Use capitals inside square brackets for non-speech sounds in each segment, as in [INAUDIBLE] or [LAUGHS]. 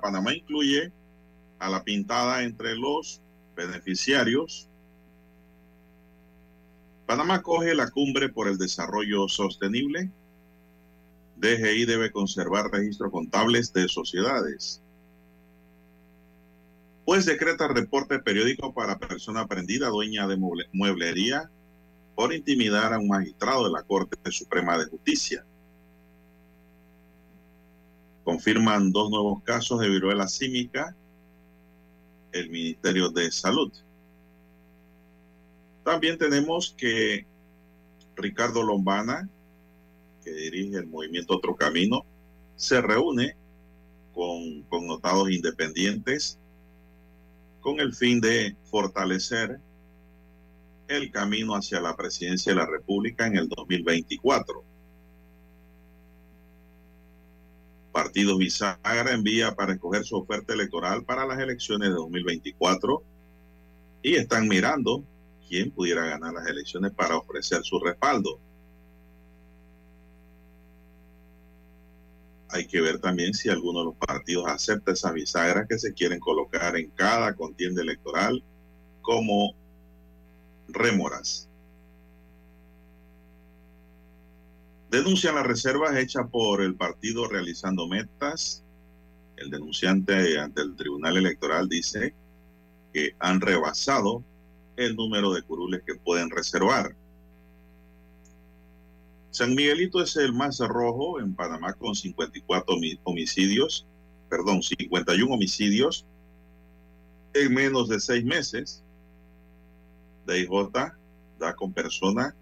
Panamá incluye a la pintada entre los beneficiarios. Panamá coge la cumbre por el desarrollo sostenible. DGI debe conservar registros contables de sociedades. Pues decreta reporte periódico para persona prendida, dueña de mueblería, por intimidar a un magistrado de la Corte Suprema de Justicia confirman dos nuevos casos de viruela símica el Ministerio de Salud. También tenemos que Ricardo Lombana, que dirige el movimiento Otro Camino, se reúne con connotados independientes con el fin de fortalecer el camino hacia la presidencia de la República en el 2024. Partido Bisagra envía para escoger su oferta electoral para las elecciones de 2024 y están mirando quién pudiera ganar las elecciones para ofrecer su respaldo. Hay que ver también si alguno de los partidos acepta esas bisagras que se quieren colocar en cada contienda electoral como rémoras. Denuncian las reservas hechas por el partido realizando metas. El denunciante ante el Tribunal Electoral dice que han rebasado el número de curules que pueden reservar. San Miguelito es el más rojo en Panamá con 54 homicidios, perdón, 51 homicidios en menos de seis meses. DIJ da con persona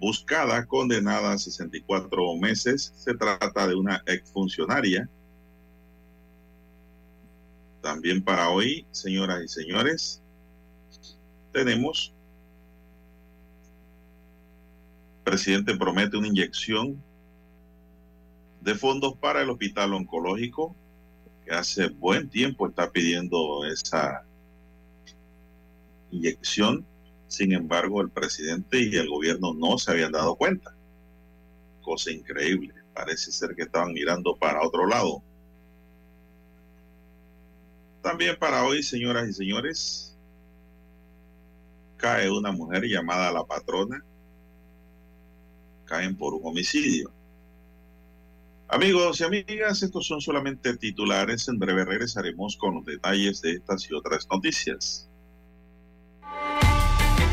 buscada, condenada a 64 meses. Se trata de una exfuncionaria. También para hoy, señoras y señores, tenemos, presidente promete una inyección de fondos para el hospital oncológico, que hace buen tiempo está pidiendo esa inyección sin embargo, el presidente y el gobierno no se habían dado cuenta. Cosa increíble. Parece ser que estaban mirando para otro lado. También para hoy, señoras y señores, cae una mujer llamada la patrona. Caen por un homicidio. Amigos y amigas, estos son solamente titulares. En breve regresaremos con los detalles de estas y otras noticias.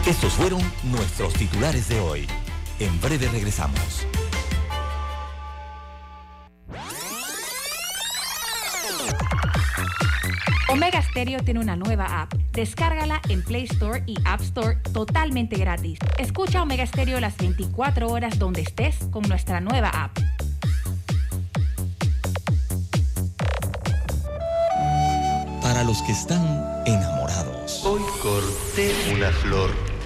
Estos fueron nuestros titulares de hoy. En breve regresamos. Omega Stereo tiene una nueva app. Descárgala en Play Store y App Store totalmente gratis. Escucha Omega Stereo las 24 horas donde estés con nuestra nueva app. Para los que están enamorados. Hoy corté una flor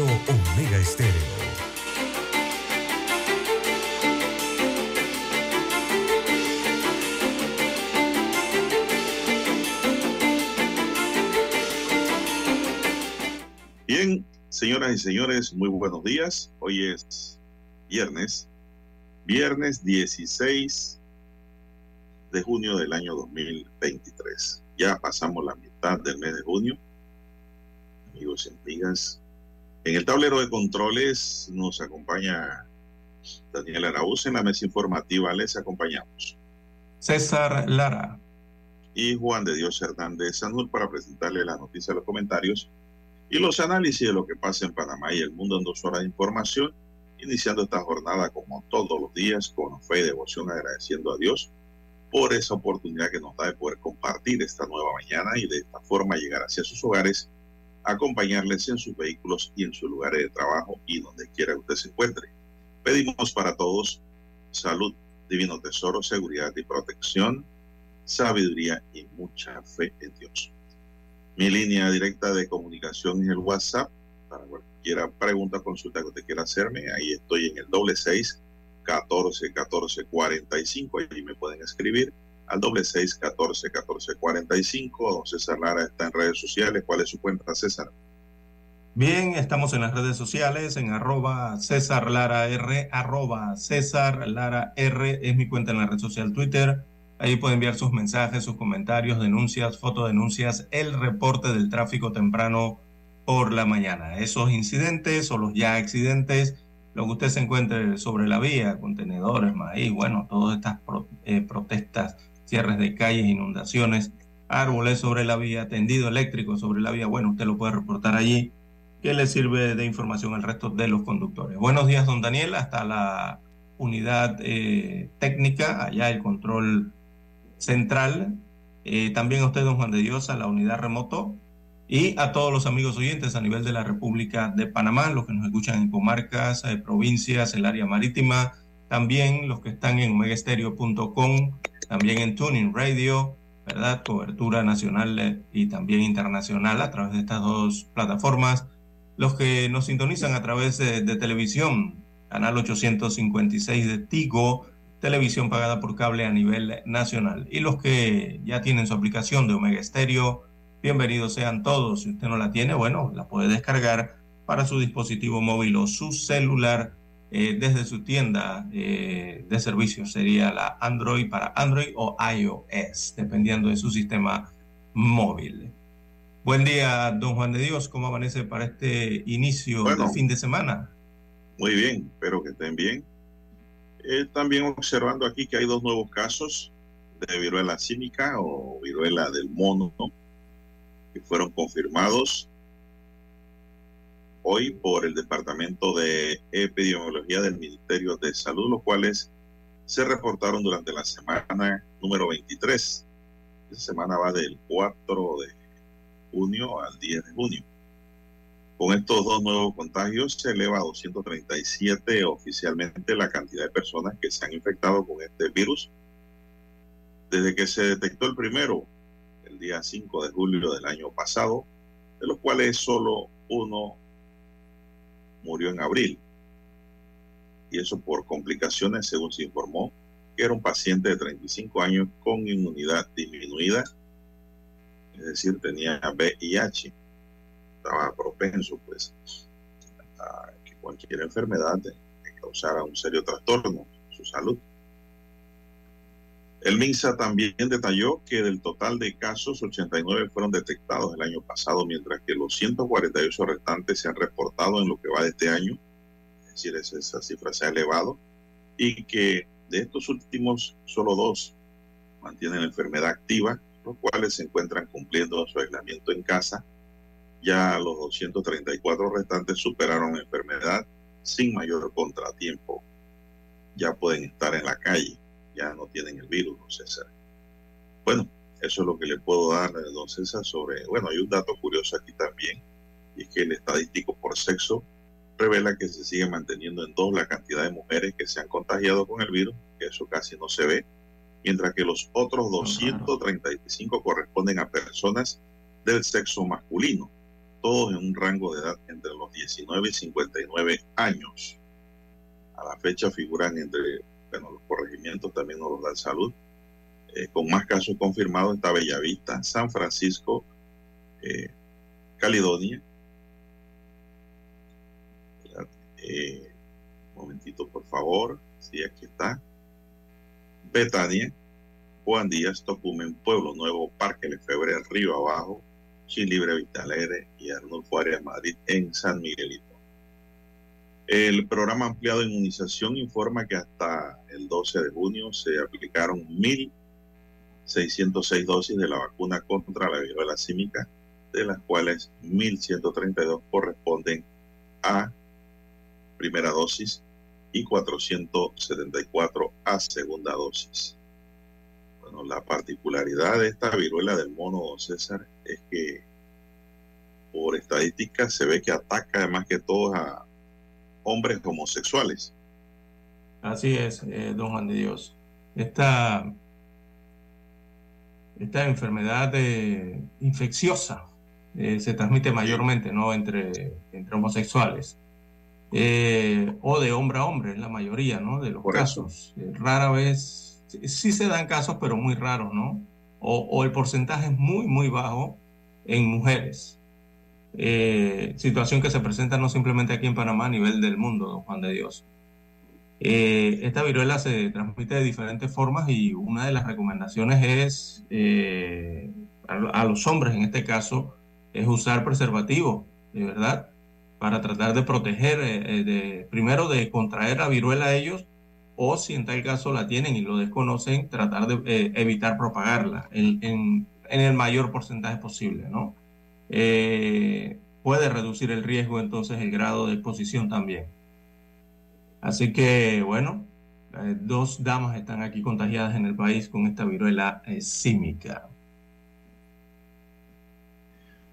Omega Estéreo. Bien, señoras y señores, muy buenos días. Hoy es viernes, viernes 16 de junio del año 2023. Ya pasamos la mitad del mes de junio. Amigos y amigas, en el tablero de controles nos acompaña Daniel Araúz. En la mesa informativa les acompañamos. César Lara. Y Juan de Dios Hernández Sanur para presentarle las noticias, los comentarios y los análisis de lo que pasa en Panamá y el mundo en dos horas de información, iniciando esta jornada como todos los días con fe y devoción, agradeciendo a Dios por esa oportunidad que nos da de poder compartir esta nueva mañana y de esta forma llegar hacia sus hogares, acompañarles en sus vehículos y en sus lugares de trabajo y donde quiera que usted se encuentre. Pedimos para todos salud, divino tesoro, seguridad y protección, sabiduría y mucha fe en Dios. Mi línea directa de comunicación es el WhatsApp. Para cualquier pregunta, consulta que usted quiera hacerme, ahí estoy en el doble seis catorce catorce cuarenta y cinco. Allí me pueden escribir al doble seis catorce catorce cuarenta y cinco. César Lara está en redes sociales. ¿Cuál es su cuenta, César? Bien, estamos en las redes sociales, en arroba César Lara R, arroba César Lara R, es mi cuenta en la red social Twitter. Ahí puede enviar sus mensajes, sus comentarios, denuncias, fotodenuncias, el reporte del tráfico temprano por la mañana. Esos incidentes o los ya accidentes, lo que usted se encuentre sobre la vía, contenedores, maíz, bueno, todas estas eh, protestas, cierres de calles, inundaciones, árboles sobre la vía, tendido eléctrico sobre la vía, bueno, usted lo puede reportar allí, que le sirve de información al resto de los conductores. Buenos días, don Daniel, hasta la unidad eh, técnica, allá el control central, eh, también a usted, don Juan de Dios, a la unidad remoto. Y a todos los amigos oyentes a nivel de la República de Panamá, los que nos escuchan en comarcas, eh, provincias, el área marítima, también los que están en omegastereo.com, también en Tuning Radio, ¿verdad? Cobertura nacional eh, y también internacional a través de estas dos plataformas, los que nos sintonizan a través de, de televisión, canal 856 de Tigo, televisión pagada por cable a nivel nacional. Y los que ya tienen su aplicación de Omega Stereo, bienvenidos sean todos. Si usted no la tiene, bueno, la puede descargar para su dispositivo móvil o su celular eh, desde su tienda eh, de servicios. Sería la Android para Android o iOS, dependiendo de su sistema móvil. Buen día, don Juan de Dios. ¿Cómo amanece para este inicio Bueno. de fin de semana? Muy bien, espero que estén bien. Eh, también observando aquí que hay dos nuevos casos de viruela cínica o viruela del mono ¿no? que fueron confirmados hoy por el Departamento de Epidemiología del Ministerio de Salud, los cuales se reportaron durante la semana número 23. Esa semana va del 4 de junio al 10 de junio. Con estos dos nuevos contagios se eleva a 237 oficialmente la cantidad de personas que se han infectado con este virus. Desde que se detectó el primero, el día 5 de julio del año pasado, de los cuales solo uno murió en abril. Y eso por complicaciones, según se informó, que era un paciente de 35 años con inmunidad disminuida, es decir, tenía VIH estaba propenso pues a que cualquier enfermedad causara un serio trastorno en su salud. El MINSA también detalló que del total de casos, 89 fueron detectados el año pasado, mientras que los 148 restantes se han reportado en lo que va de este año, es decir, esa, cifra se ha elevado, y que de estos últimos, solo dos mantienen enfermedad activa, los cuales se encuentran cumpliendo su aislamiento en casa. Ya los 234 restantes superaron la enfermedad sin mayor contratiempo. Ya pueden estar en la calle, ya no tienen el virus, don César. Bueno, eso es lo que le puedo dar, don César, sobre, bueno, hay un dato curioso aquí también, y es que el estadístico por sexo revela que se sigue manteniendo en dos la cantidad de mujeres que se han contagiado con el virus, que eso casi no se ve, mientras que los otros 235 corresponden a personas del sexo masculino, todos en un rango de edad entre los 19 y 59 años. A la fecha figuran entre, bueno, los corregimientos también nos los dan salud. Eh, con más casos confirmados está Bellavista, San Francisco, eh, Caledonia, Eh, momentito, por favor. Sí, aquí está. Betania, Juan Díaz, Tocumen, Pueblo Nuevo, Parque Lefebre, Río Abajo, Chilibre, Vitalegre y Arnulfo Arias Madrid en San Miguelito. El programa ampliado de inmunización informa que hasta el 12 de junio se aplicaron 1.606 dosis de la vacuna contra la viruela símica, de las cuales 1.132 corresponden a primera dosis y 474 a segunda dosis. Bueno, la particularidad de esta viruela del mono, César, es que por estadística se ve que ataca además que todo a hombres homosexuales. Así es, eh, don Juan de Dios. Esta, esta enfermedad eh, infecciosa eh, se transmite mayormente ¿no? entre, entre homosexuales. O de hombre a hombre, es la mayoría ¿no? de los casos. Rara vez, sí se dan casos, pero muy raros, ¿no? O, o el porcentaje es muy, muy bajo en mujeres. Eh, situación que se presenta no simplemente aquí en Panamá, a nivel del mundo, don Juan de Dios. esta viruela se transmite de diferentes formas y una de las recomendaciones es a, a los hombres, en este caso, es usar preservativo, de verdad para tratar de proteger, eh, de, primero de contraer la viruela a ellos, o si en tal caso la tienen y lo desconocen, tratar de eh, evitar propagarla en, en, en, el mayor porcentaje posible, ¿no? Eh, puede reducir el riesgo, entonces, el grado de exposición también. Así que, bueno, dos damas están aquí contagiadas en el país con esta viruela símica.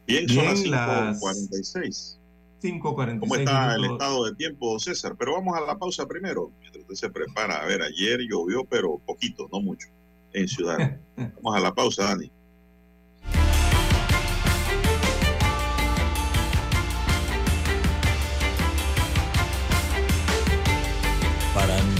Bien, Bien son las 5.46. 5.46. ¿Cómo está el estado de tiempo, César? Pero vamos a la pausa primero, mientras usted se prepara. A ver, ayer llovió, pero poquito, no mucho, en Ciudad. [LAUGHS] vamos a la pausa, Dani.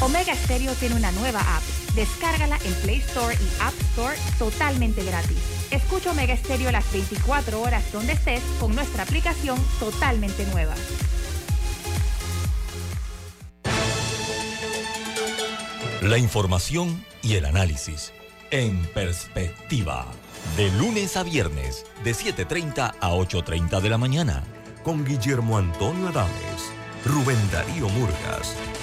Omega Stereo tiene una nueva app. Descárgala en Play Store y App Store totalmente gratis. Escucha Omega Stereo las 24 horas donde estés con nuestra aplicación totalmente nueva. La información y el análisis en perspectiva. De lunes a viernes, de 7.30 a 8.30 de la mañana. Con Guillermo Antonio Adames, Rubén Darío Murgas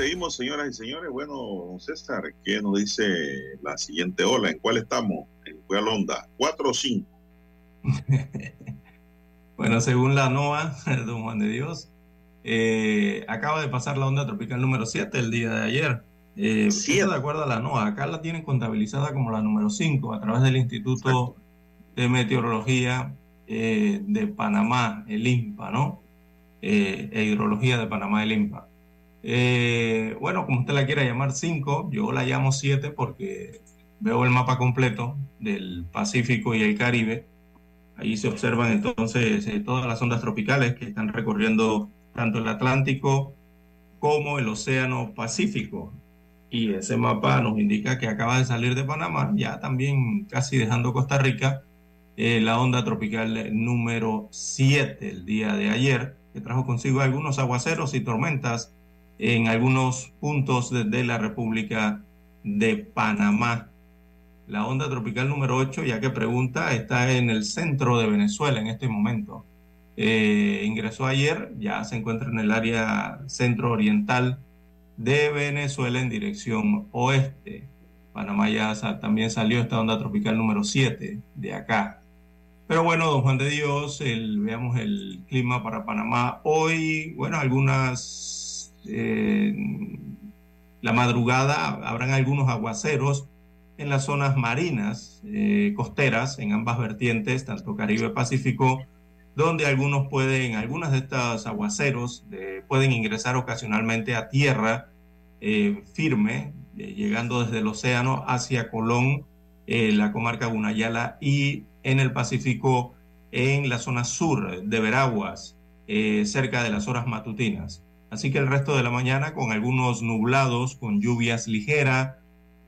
Seguimos, señoras y señores. Bueno, César, ¿qué nos dice la siguiente ola? ¿En cuál estamos? ¿En cuál onda? ¿Cuatro o cinco? [LAUGHS] Bueno, según la NOAA, [LAUGHS] don Juan de Dios, eh, acaba de pasar la onda tropical número 7 el día de ayer. Eh, esto de acuerdo a la NOAA, acá la tienen contabilizada como la número 5 a través del Instituto de Meteorología eh, de Panamá, el INPA, ¿no? E Hidrología de Panamá, el INPA. Eh, bueno, como usted la quiera llamar 5, yo la llamo 7 porque veo el mapa completo del Pacífico y el Caribe. Ahí se observan entonces eh, todas las ondas tropicales que están recorriendo tanto el Atlántico como el Océano Pacífico. Y ese mapa nos indica que acaba de salir de Panamá, ya también casi dejando Costa Rica, eh, la onda tropical número 7 el día de ayer, que trajo consigo algunos aguaceros y tormentas en algunos puntos de, de la República de Panamá. La onda tropical número 8, ya que pregunta, está en el centro de Venezuela en este momento. Eh, ingresó ayer, ya se encuentra en el área centro-oriental de Venezuela en dirección oeste. Panamá ya sa- también salió esta onda tropical número 7 de acá. Pero bueno, don Juan de Dios, el- veamos el clima para Panamá. Hoy, bueno, algunas, eh, la madrugada habrán algunos aguaceros en las zonas marinas, eh, costeras, en ambas vertientes, tanto Caribe Pacífico, donde algunos pueden, algunas de estos aguaceros eh, pueden ingresar ocasionalmente a tierra firme, llegando desde el océano hacia Colón, la comarca Gunayala y en el Pacífico, en la zona sur de Veraguas, cerca de las horas matutinas. Así que el resto de la mañana con algunos nublados, con lluvias ligeras,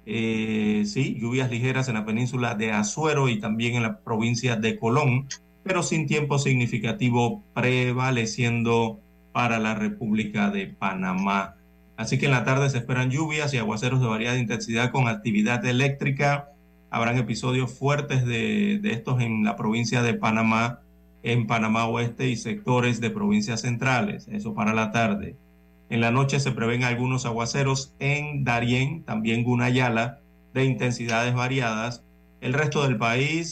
eh, sí, lluvias ligeras en la península de Azuero y también en la provincia de Colón, pero sin tiempo significativo prevaleciendo para la República de Panamá. Así que en la tarde se esperan lluvias y aguaceros de variada intensidad con actividad eléctrica. Habrán episodios fuertes de, de estos en la provincia de Panamá, en Panamá Oeste y sectores de provincias centrales. Eso para la tarde. En la noche se prevén algunos aguaceros en Darién, también Gunayala, de intensidades variadas. El resto del país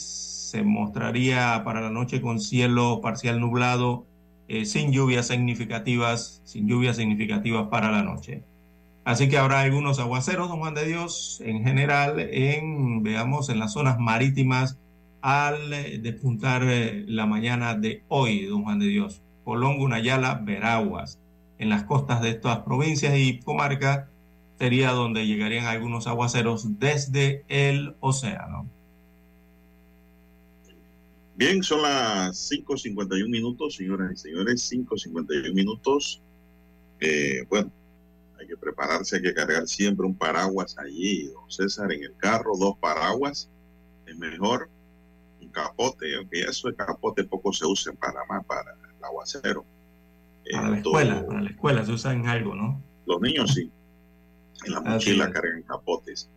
se mostraría para la noche con cielo parcial nublado, eh, sin lluvias significativas, sin lluvias significativas para la noche. Así que habrá algunos aguaceros, don Juan de Dios, en general, en, veamos, en las zonas marítimas al eh, despuntar eh, la mañana de hoy, don Juan de Dios. Colón, Gunayala, Veraguas. En las costas de estas provincias y comarcas sería donde llegarían algunos aguaceros desde el océano. Bien, son las 5.51 minutos, señoras y señores, 5.51 minutos. Eh, bueno, hay que prepararse, hay que cargar siempre un paraguas allí, don César, en el carro, dos paraguas, es mejor capote, aunque eso de capote poco se usa en Panamá para el aguacero. Para la escuela, para la escuela se usa en algo, ¿no? Los niños sí, en la Así mochila cargan capotes.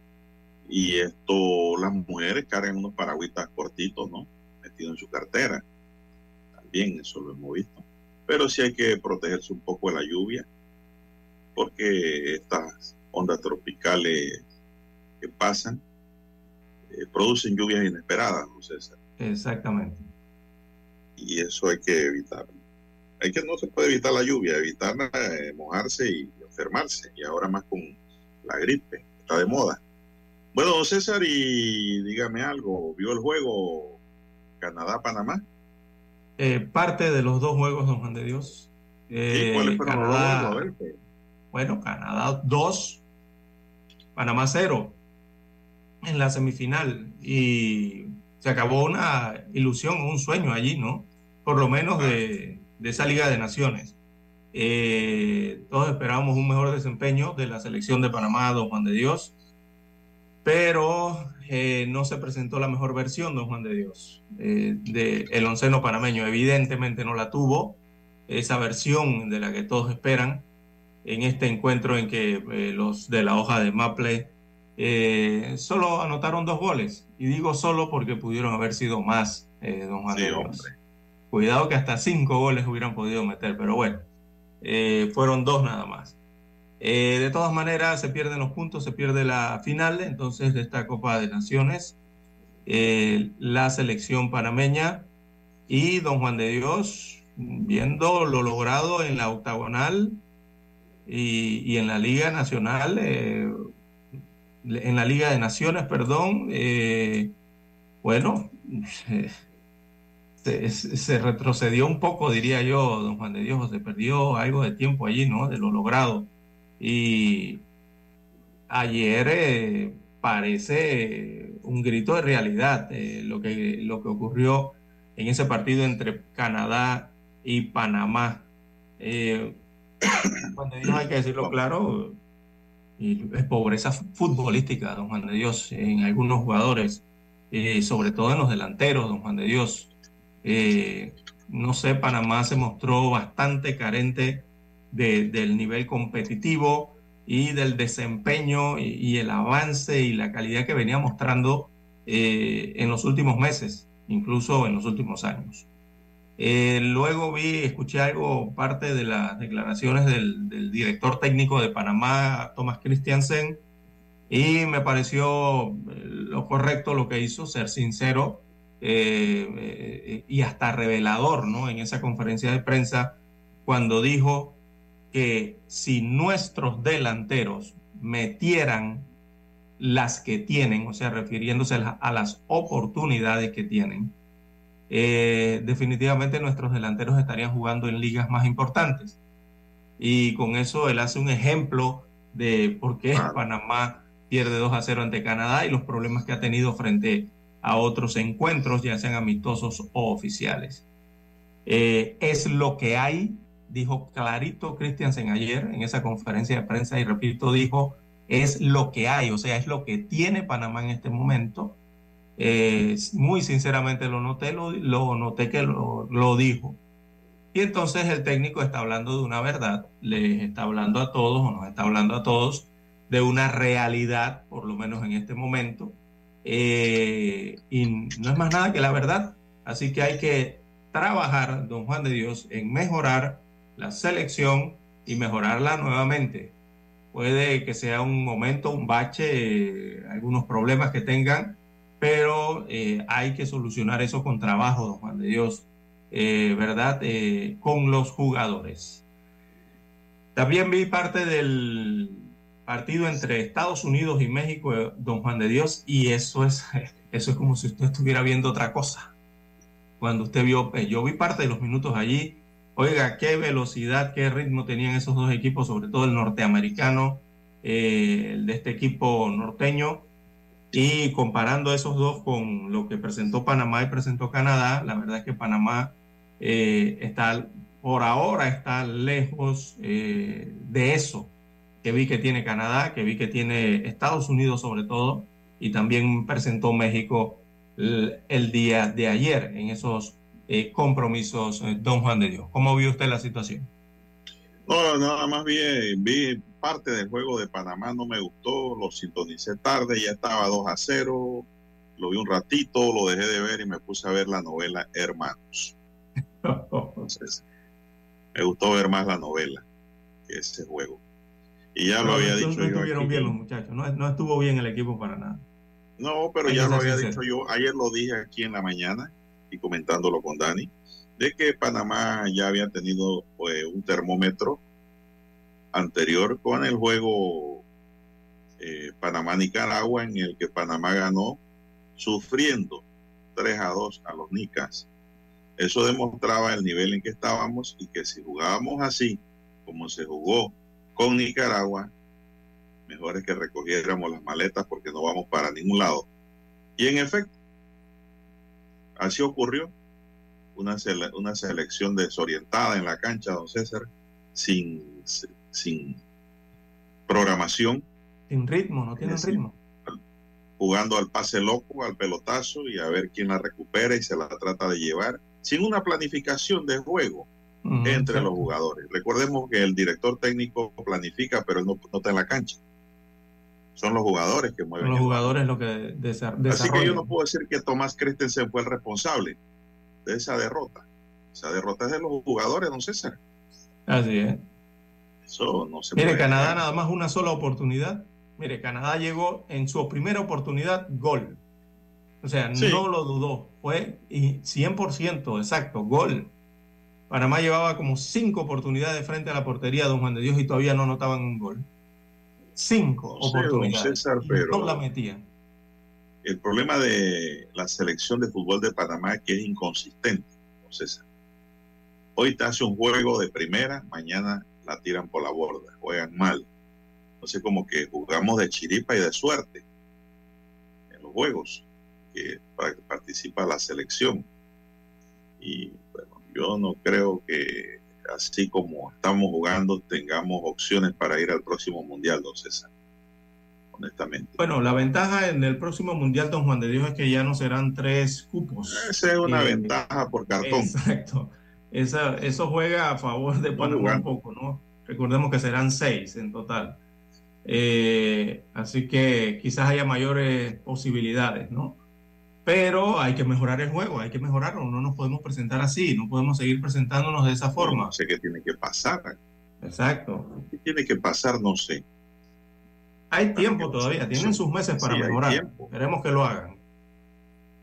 Y esto, las mujeres cargan unos paragüitas cortitos, ¿no? Metidos en su cartera. También eso lo hemos visto. Pero sí hay que protegerse un poco de la lluvia, porque estas ondas tropicales que pasan eh, producen lluvias inesperadas, ¿no, César? Exactamente. Y eso hay que evitar. Hay que no se puede evitar la lluvia, evitar eh, mojarse y enfermarse. Y ahora más con la gripe, está de moda. Bueno, don César, y dígame algo, ¿vio el juego Canadá-Panamá? Eh, parte de los dos juegos, don Juan de Dios. ¿Y Eh, cuáles fueron los Canadá- juegos? A ver, pues. Bueno, Canadá 2, Panamá 0 en la semifinal. Y se acabó una ilusión, un sueño allí, ¿no? Por lo menos de, de esa Liga de Naciones. Eh, todos esperábamos un mejor desempeño de la selección de Panamá, don Juan de Dios. pero eh, no se presentó la mejor versión, don Juan de Dios, eh, del onceno panameño. Evidentemente no la tuvo, esa versión de la que todos esperan en este encuentro en que eh, los de la hoja de Maple eh, solo anotaron dos goles. Y digo solo porque pudieron haber sido más, eh, don Juan Sí, de Dios. hombre. Cuidado que hasta cinco goles hubieran podido meter, pero bueno, eh, fueron dos nada más. De todas maneras, se pierden los puntos, se pierde la final entonces de esta Copa de Naciones, la selección panameña y don Juan de Dios, viendo lo logrado en la octagonal y, y en la Liga Nacional, en la Liga de Naciones, perdón, eh, bueno, [LAUGHS] se, retrocedió un poco, diría yo, don Juan de Dios, se perdió algo de tiempo allí, ¿no? De lo logrado. Y ayer eh, parece un grito de realidad eh, lo, que, lo que ocurrió en ese partido entre Canadá y Panamá. [COUGHS] Juan de Dios, hay que decirlo claro, pobreza futbolística, don Juan de Dios, en algunos jugadores, eh, sobre todo en los delanteros, don Juan de Dios. Eh, no sé, Panamá se mostró bastante carente de- del nivel competitivo y del desempeño y, y el avance y la calidad que venía mostrando eh, en los últimos meses, incluso en los últimos años. Eh, luego vi, escuché algo, parte de las declaraciones del, director técnico de Panamá, Thomas Christiansen, y me pareció eh, lo correcto lo que hizo, ser sincero eh, y hasta revelador, ¿no? En esa conferencia de prensa, cuando dijo que si nuestros delanteros metieran las que tienen, o sea, refiriéndose a las oportunidades que tienen, eh, definitivamente nuestros delanteros estarían jugando en ligas más importantes. Y con eso él hace un ejemplo de por qué. Panamá pierde 2 a 0 ante Canadá y los problemas que ha tenido frente a otros encuentros, ya sean amistosos o oficiales. Eh, es lo que hay, dijo clarito Christiansen ayer en esa conferencia de prensa y repito, dijo, es lo que hay, o sea, es lo que tiene Panamá en este momento. Eh, muy sinceramente lo noté, lo, lo noté que lo, dijo. Y entonces el técnico está hablando de una verdad, les está hablando a todos o nos está hablando a todos de una realidad, por lo menos en este momento, eh, y no es más nada que la verdad. Así que hay que trabajar, don Juan de Dios, en mejorar la selección y mejorarla nuevamente. Puede que sea un momento, un bache, eh, algunos problemas que tengan, pero eh, hay que solucionar eso con trabajo, don Juan de Dios, eh, ¿verdad? Eh, con los jugadores. También vi parte del partido entre Estados Unidos y México, don Juan de Dios, y eso es, [LAUGHS] eso es como si usted estuviera viendo otra cosa. Cuando usted vio, yo vi parte de los minutos allí, oiga, qué velocidad, qué ritmo tenían esos dos equipos, sobre todo el norteamericano, el de este equipo norteño, y comparando esos dos con lo que presentó Panamá y presentó Canadá, la verdad es que Panamá eh, está, por ahora está lejos eh, de eso que vi que tiene Canadá, que vi que tiene Estados Unidos sobre todo, y también presentó México el, el día de ayer en esos eh, compromisos, eh, don Juan de Dios. ¿Cómo vio usted la situación? No, nada más vi, vi parte del juego de Panamá, no me gustó, lo sintonicé tarde, ya estaba 2 a 0, lo vi un ratito, lo dejé de ver y me puse a ver la novela Hermanos. Entonces, me gustó ver más la novela que ese juego. Y ya lo No, había no, dicho no yo. estuvieron aquí. bien los muchachos, no, no estuvo bien el equipo para nada. No, pero Hay ya lo había sincero. dicho yo, ayer lo dije aquí en la mañana y comentándolo con Dani, de que Panamá ya había tenido pues, un termómetro anterior con el juego eh, Panamá-Nicaragua en el que Panamá ganó sufriendo 3 a 2 a los Nicas. Eso demostraba el nivel en que estábamos y que si jugábamos así, como se jugó con Nicaragua, mejor es que recogiéramos las maletas porque no vamos para ningún lado. Y en efecto, así ocurrió. Una, sele- una selección desorientada en la cancha, don César, sin, sin programación. Sin ritmo, no tienen Sí. ritmo. jugando al pase loco, al pelotazo y a ver quién la recupera y se la trata de llevar, sin una planificación de juego Ujú, entre los jugadores. Recordemos que el director técnico planifica, pero él no, no está en la cancha. Son los jugadores que mueven. Los jugadores lo que desa- Así que yo desarrollan. no puedo decir que Tomás Christensen fue el responsable de esa derrota. Esa derrota es de los jugadores, don César. Así es. Eso no se Mire, puede Canadá nada más una sola oportunidad. Mire, Canadá llegó en su primera oportunidad gol. O sea, Sí. no lo dudó. Fue y 100% exacto, gol. Panamá llevaba como cinco oportunidades frente a la portería de Don Juan de Dios y todavía no notaban un gol. Cinco No sé, don oportunidades. César, pero- No la metían. El problema de la selección de fútbol de Panamá es que es inconsistente, don César. Hoy te hace un juego de primera, mañana la tiran por la borda, juegan mal. Entonces como que jugamos de chiripa y de suerte en los juegos que pa- participa la selección. Y bueno, yo no creo que así como estamos jugando tengamos opciones para ir al próximo mundial, don César. Honestamente. Bueno, la ventaja en el próximo Mundial Don Juan de Dios es que ya no serán tres cupos. Esa es una Eh, ventaja por cartón. Exacto. Esa, eso juega a favor de Panamá un poco, ¿no? Recordemos que serán seis en total. Eh, así que quizás haya mayores posibilidades, ¿no? Pero hay que mejorar el juego, hay que mejorarlo. No nos podemos presentar así, no podemos seguir presentándonos de esa forma. No sé qué tiene que pasar. Exacto. ¿Qué tiene que pasar? No sé. Hay tiempo todavía, tienen sus meses para Sí, mejorar. Esperemos que lo hagan.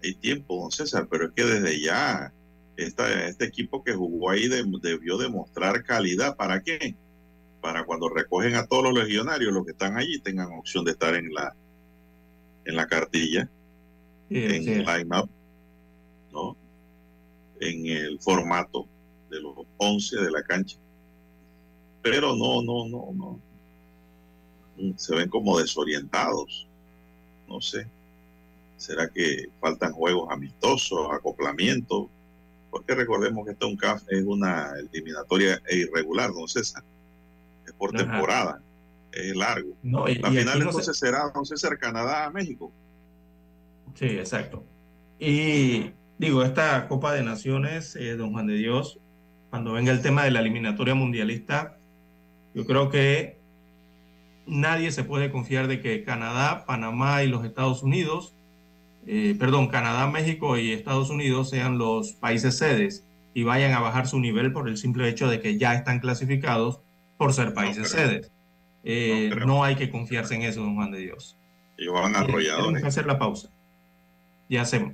Hay tiempo, don César, pero es que desde ya esta- este equipo que jugó ahí de- debió demostrar calidad. ¿Para qué? Para cuando recogen a todos los legionarios, los que están allí, tengan opción de estar en la, en la cartilla, Sí, en sí. el line-up, ¿no? En el formato de los 11 de la cancha. Pero no, no, no, no. Se ven como desorientados. No sé. ¿Será que faltan juegos amistosos, acoplamientos? Porque recordemos que esto es un CAF es una eliminatoria irregular, don César. Es por Ajá. temporada, es largo. No, y- La y final no se- entonces será, don César, Canadá-México. Sí, exacto. Y digo, esta Copa de Naciones, eh, don Juan de Dios, cuando venga el tema de la eliminatoria mundialista, yo creo que nadie se puede confiar de que Canadá, Panamá y los Estados Unidos, eh, perdón, Canadá, México y Estados Unidos sean los países sedes y vayan a bajar su nivel por el simple hecho de que ya están clasificados por ser países sedes. Eh, No hay que confiarse en eso, don Juan de Dios. Van Eh, Tenemos que hacer la pausa. Y hacemos.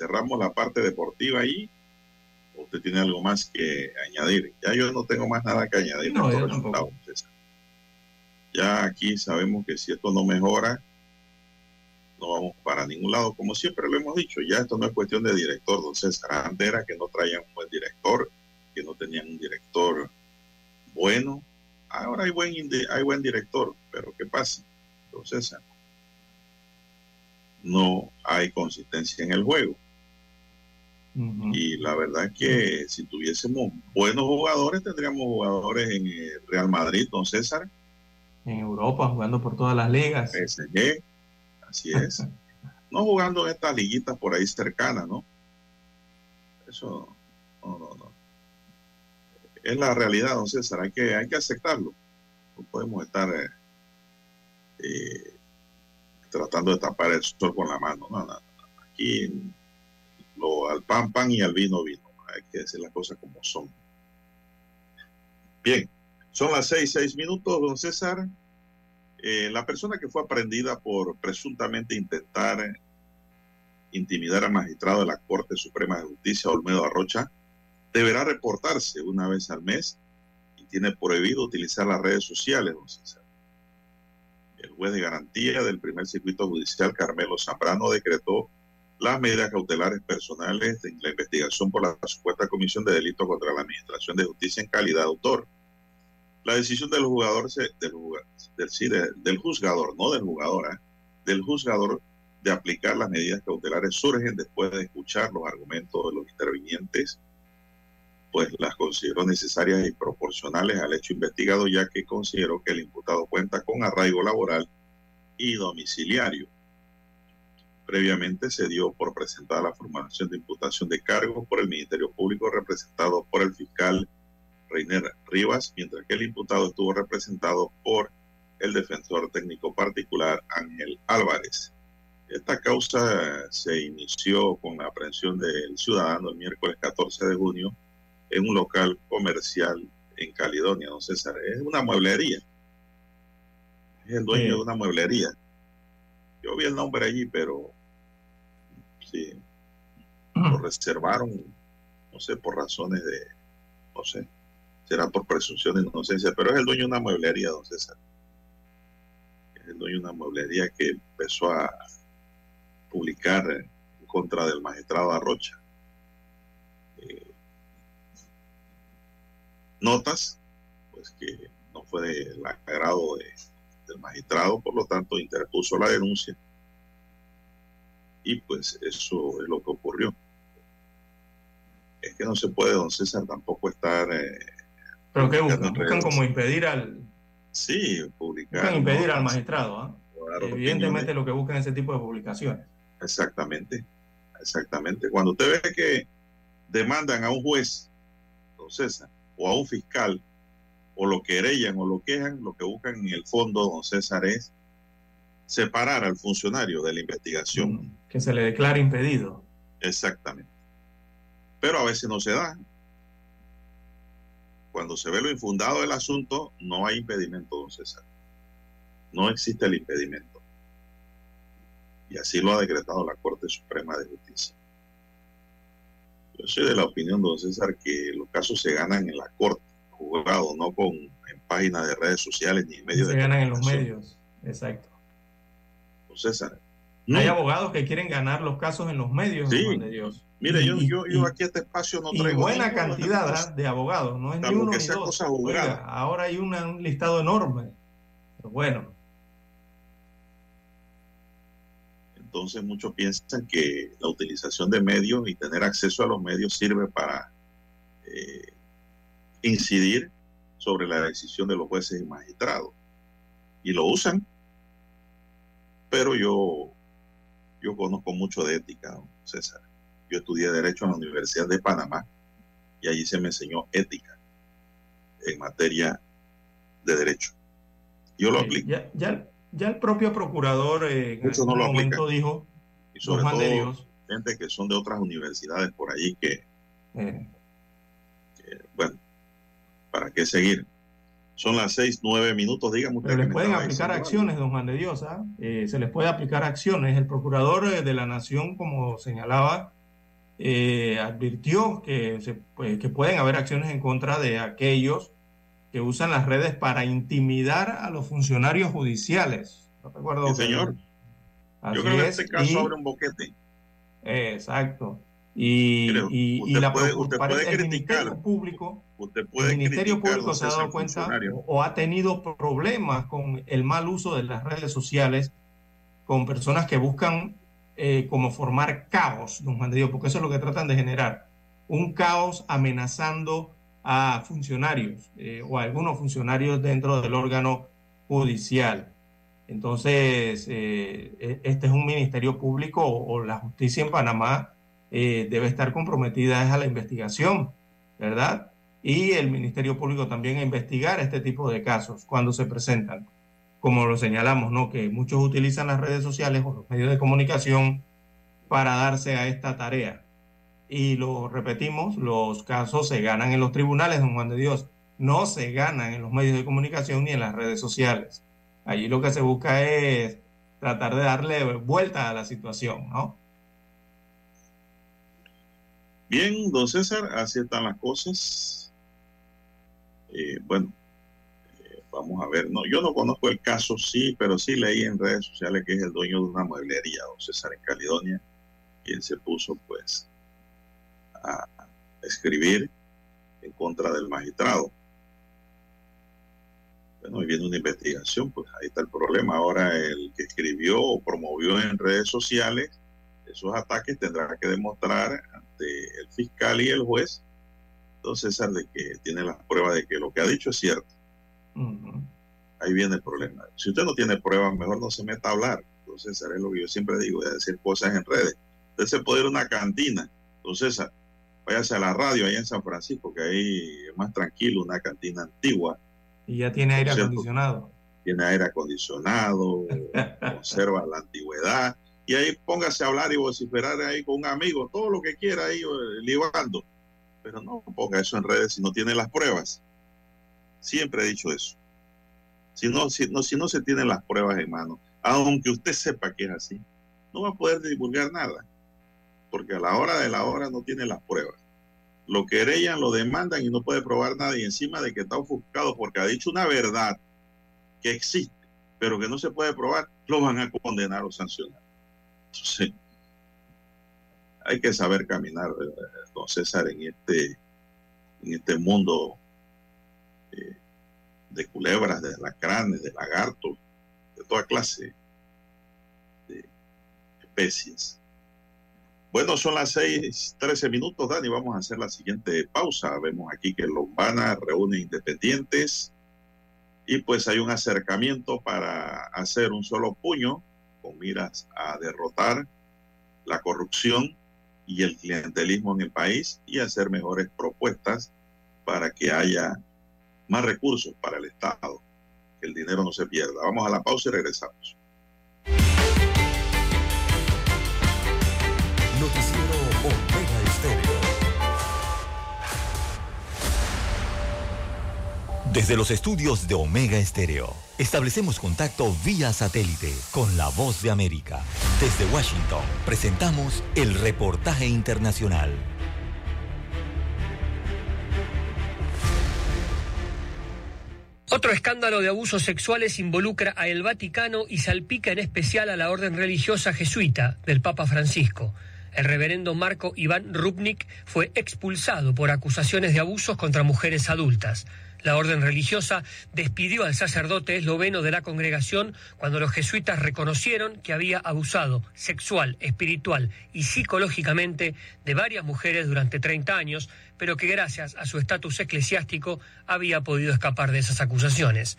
Cerramos la parte deportiva ahí. ¿O ¿Usted tiene algo más que añadir? Ya yo no tengo más nada que añadir. No, yo César. Ya aquí sabemos que si esto no mejora, no vamos para ningún lado, como siempre lo hemos dicho. Ya esto no es cuestión de director, don César. Antes era que no traían un buen director, que no tenían un director bueno. Ahora hay buen, hay buen director, pero ¿qué pasa, don César? No hay consistencia en el juego. Y la verdad es que si tuviésemos buenos jugadores, tendríamos jugadores en el Real Madrid, don César, En Europa, jugando por todas las ligas. PSG, así [LAUGHS] es. No jugando en estas liguitas por ahí cercanas, ¿no? Eso, no, no, no. Es la realidad, don César, hay que, hay que aceptarlo. No podemos estar eh, eh, tratando de tapar el sol con la mano. No, no, no. Aquí lo, al pan, pan y al vino, vino. Hay que decir las cosas como son. Bien, son las seis, seis minutos, don César. Eh, la persona que fue aprendida por presuntamente intentar intimidar al magistrado de la Corte Suprema de Justicia, Olmedo Arrocha, deberá reportarse una vez al mes y tiene prohibido utilizar las redes sociales, don César. El juez de garantía del primer circuito judicial, Carmelo Zambrano, decretó las medidas cautelares personales en la investigación por la supuesta comisión de delito contra la Administración de Justicia en calidad de autor. La decisión del jugador, del, del, del juzgador, no del jugador, ¿ah? del juzgador de aplicar las medidas cautelares surgen después de escuchar los argumentos de los intervinientes, pues las consideró necesarias y proporcionales al hecho investigado, ya que consideró que el imputado cuenta con arraigo laboral y domiciliario. Previamente se dio por presentada la formulación de imputación de cargos por el Ministerio Público representado por el fiscal Reiner Rivas, mientras que el imputado estuvo representado por el defensor técnico particular Ángel Álvarez. Esta causa se inició con la aprehensión del ciudadano el miércoles 14 de junio en un local comercial en Caledonia, don César. Es una mueblería. Es el dueño Sí. de una mueblería. Yo vi el nombre allí, pero sí, [CLEARS THROAT] lo reservaron, no sé, por razones de, no sé, será por presunción de inocencia, pero es el dueño de una mueblería, don César. Es el dueño de una mueblería que empezó a publicar en contra del magistrado Arrocha. Eh, notas, pues que no fue del agrado de- del magistrado, por lo tanto interpuso la denuncia. Y pues eso es lo que ocurrió. Es que no se puede, don César, tampoco estar, eh, ¿Pero qué buscan? Buscan como impedir al, sí, publicar. buscan impedir ¿no? al magistrado. ¿ah? Dar Evidentemente lo que buscan ese tipo de publicaciones. Exactamente, exactamente. Cuando usted ve que demandan a un juez, don César, o a un fiscal, o lo querellan o lo quejan, lo que buscan en el fondo, don César, es separar al funcionario de la investigación. Que se le declare impedido. Exactamente. Pero a veces no se da. Cuando se ve lo infundado del asunto, no hay impedimento, don César. No existe el impedimento. Y así lo ha decretado la Corte Suprema de Justicia. Yo soy de la opinión, don César, que los casos se ganan en la Corte, juzgado, no con en páginas de redes sociales ni en medios Se de ganan en los medios. Exacto. Don César. Hay abogados que quieren ganar los casos en los medios, Sí. Juan de Dios. mire, Y- yo, y- yo, yo y- aquí a este espacio no y traigo buena ninguna cantidad cosa. de abogados, no es ni uno que ni sea dos. cosa. Oiga, ahora hay una- un listado enorme. Pero bueno, Entonces muchos piensan que la utilización de medios y tener acceso a los medios sirve para eh, incidir sobre la decisión de los jueces y magistrados. Y lo usan. Pero yo, yo conozco mucho de ética, don César. Yo estudié Derecho en la Universidad de Panamá y allí se me enseñó ética en materia de derecho. Yo lo aplico. Ya, ya, ya el propio procurador eh, en Eso no lo momento aplica. dijo, Y sobre Juan de todo Dios, gente que son de otras universidades por allí que, eh, que, bueno, ¿para qué seguir? Son las seis, nueve minutos, dígame usted. pero les pueden aplicar acciones, don Juan de Dios, ¿ah? Eh, se les puede aplicar acciones. El procurador eh, de la Nación, como señalaba, eh, advirtió que, se, pues, que pueden haber acciones en contra de aquellos que usan las redes para intimidar a los funcionarios judiciales. No recuerdo Sí, señor. Así Yo creo que en este caso y- abre un boquete. Exacto. Y, y- y usted la puede- usted puede el criticar. Ministerio Público, Usted el puede Ministerio criticar, Público se ha dado cuenta o ha tenido problemas con el mal uso de las redes sociales con personas que buscan eh, como formar caos, don Juan de Dios, porque eso es lo que tratan de generar, un caos amenazando a funcionarios eh, o a algunos funcionarios dentro del órgano judicial. Entonces, eh, e- este es un ministerio público o, o la justicia en Panamá eh, debe estar comprometida es a la investigación, ¿verdad? Y el Ministerio Público también a investigar este tipo de casos cuando se presentan. Como lo señalamos, ¿no? Que muchos utilizan las redes sociales o los medios de comunicación para darse a esta tarea. Y lo repetimos, los casos se ganan en los tribunales, don Juan de Dios, no se ganan en los medios de comunicación ni en las redes sociales. Allí lo que se busca es tratar de darle vuelta a la situación, ¿no? Bien, don César, así están las cosas. Eh, bueno, eh, vamos a ver. No, yo no conozco el caso, sí, pero sí leí en redes sociales que es el dueño de una mueblería, don César, en Caledonia, él se puso, pues, a escribir en contra del magistrado. Bueno, y viene una investigación, pues ahí está el problema. Ahora el que escribió o promovió en redes sociales esos ataques tendrá que demostrar ante el fiscal y el juez, entonces César, de que tiene las pruebas de que lo que ha dicho es cierto. Ahí viene el problema. Si usted no tiene pruebas, mejor no se meta a hablar. Entonces, César, es lo que yo siempre digo, de decir cosas en redes. Usted se puede ir a una cantina. Entonces, César, váyase a la radio allá en San Francisco, que ahí es más tranquilo, una cantina antigua, Y ya tiene aire acondicionado. tiene aire acondicionado, [LAUGHS] conserva la antigüedad, y ahí póngase a hablar y vociferar ahí con un amigo, todo lo que quiera ahí, eh, libando. Pero no ponga eso en redes si no tiene las pruebas. Siempre he dicho eso. Si no, si no, si no se tienen las pruebas en mano, aunque usted sepa que es así, no va a poder divulgar nada, porque a la hora de la hora no tiene las pruebas. Lo querellan, lo demandan y no puede probar nada, y encima de que está ofuscado porque ha dicho una verdad que existe, pero que no se puede probar, lo van a condenar o sancionar. Hay que saber caminar, eh, don César, en este, en este mundo eh, de culebras, de alacranes, de lagartos, de toda clase de especies. Bueno, son las seis, trece minutos, Dani. Vamos a hacer la siguiente pausa. Vemos aquí que Lombana reúne independientes y pues hay un acercamiento para hacer un solo puño con miras a derrotar la corrupción y el clientelismo en el país y hacer mejores propuestas para que haya más recursos para el Estado, que el dinero no se pierda. Vamos a la pausa y regresamos. Desde los estudios de Omega Estéreo, establecemos contacto vía satélite con la voz de América. Desde Washington, presentamos el reportaje internacional. Otro escándalo de abusos sexuales involucra a el Vaticano y salpica en especial a la orden religiosa jesuita del Papa Francisco. El reverendo Marco Iván Rupnik fue expulsado por acusaciones de abusos contra mujeres adultas. La orden religiosa despidió al sacerdote esloveno de la congregación cuando los jesuitas reconocieron que había abusado sexual, espiritual y psicológicamente de varias mujeres durante 30 años, pero que gracias a su estatus eclesiástico había podido escapar de esas acusaciones.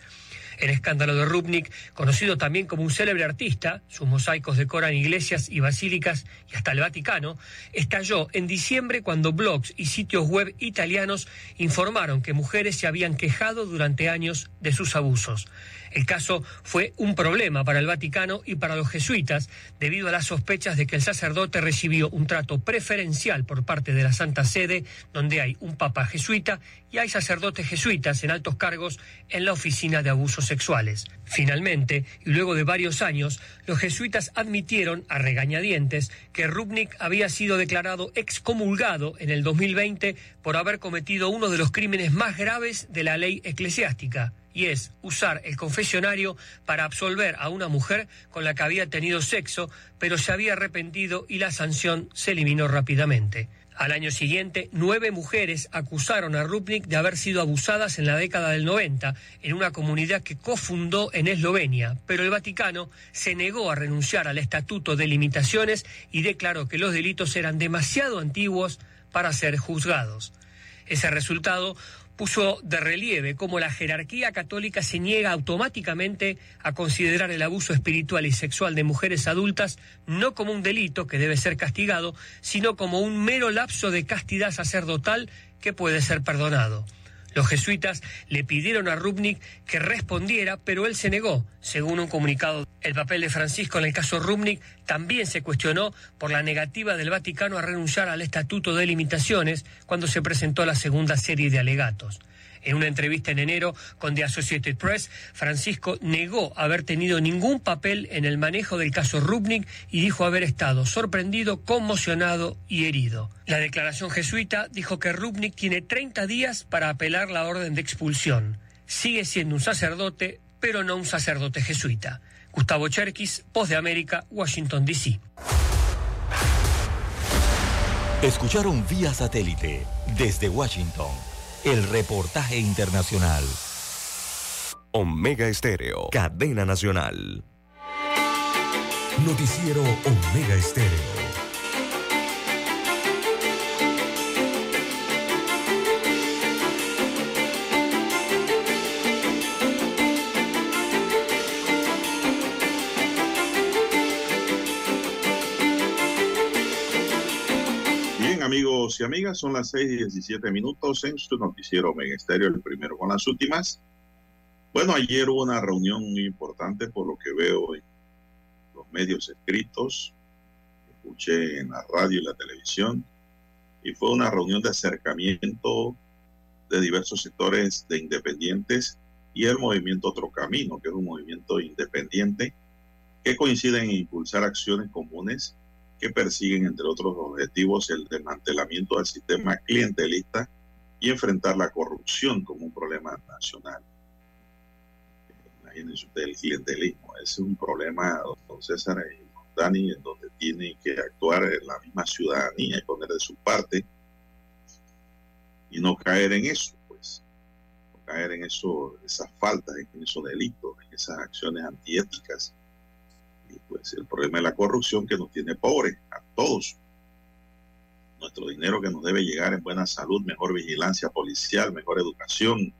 El escándalo de Rubnik, conocido también como un célebre artista, sus mosaicos decoran iglesias y basílicas y hasta el Vaticano, estalló en diciembre cuando blogs y sitios web italianos informaron que mujeres se habían quejado durante años de sus abusos. El caso fue un problema para el Vaticano y para los jesuitas debido a las sospechas de que el sacerdote recibió un trato preferencial por parte de la Santa Sede, donde hay un papa jesuita y hay sacerdotes jesuitas en altos cargos en la oficina de abusos sexuales. Finalmente, y luego de varios años, los jesuitas admitieron a regañadientes que Rubnik había sido declarado excomulgado en el 2020 por haber cometido uno de los crímenes más graves de la ley eclesiástica y es usar el confesionario para absolver a una mujer con la que había tenido sexo, pero se había arrepentido y la sanción se eliminó rápidamente. Al año siguiente, nueve mujeres acusaron a Rupnik de haber sido abusadas en la década del 90 en una comunidad que cofundó en Eslovenia, pero el Vaticano se negó a renunciar al Estatuto de Limitaciones y declaró que los delitos eran demasiado antiguos para ser juzgados. Ese resultado puso de relieve cómo la jerarquía católica se niega automáticamente a considerar el abuso espiritual y sexual de mujeres adultas no como un delito que debe ser castigado, sino como un mero lapso de castidad sacerdotal que puede ser perdonado. Los jesuitas le pidieron a Rubnik que respondiera, pero él se negó, según un comunicado. El papel de Francisco en el caso Rubnik también se cuestionó por la negativa del Vaticano a renunciar al Estatuto de Limitaciones cuando se presentó la segunda serie de alegatos. En una entrevista en enero con The Associated Press, Francisco negó haber tenido ningún papel en el manejo del caso Rubnik y dijo haber estado sorprendido, conmocionado y herido. La declaración jesuita dijo que Rubnik tiene 30 días para apelar la orden de expulsión. Sigue siendo un sacerdote, pero no un sacerdote jesuita. Gustavo Cherkis, Voz de América, Washington, D.C. Escucharon vía satélite desde Washington el reportaje internacional. Omega Estéreo, cadena nacional. Noticiero Omega Estéreo. Amigos y amigas, son las 6 y 17 minutos en su noticiero Mega Estéreo, el primero con las últimas. Bueno, ayer hubo una reunión muy importante por lo que veo en los medios escritos, escuché en la radio y la televisión, y fue una reunión de acercamiento de diversos sectores de independientes y el movimiento Otro Camino, que es un movimiento independiente que coincide en impulsar acciones comunes que persiguen, entre otros objetivos, el desmantelamiento del sistema clientelista y enfrentar la corrupción como un problema nacional. Imagínense usted el clientelismo, ese es un problema, don César y Dani, en donde tiene que actuar la misma ciudadanía y poner de su parte y no caer en eso, pues, no caer en eso, esas faltas, en esos delitos, en esas acciones antiéticas pues el problema es la corrupción que nos tiene pobres a todos. Nuestro dinero que nos debe llegar en buena salud, mejor vigilancia policial, mejor educación,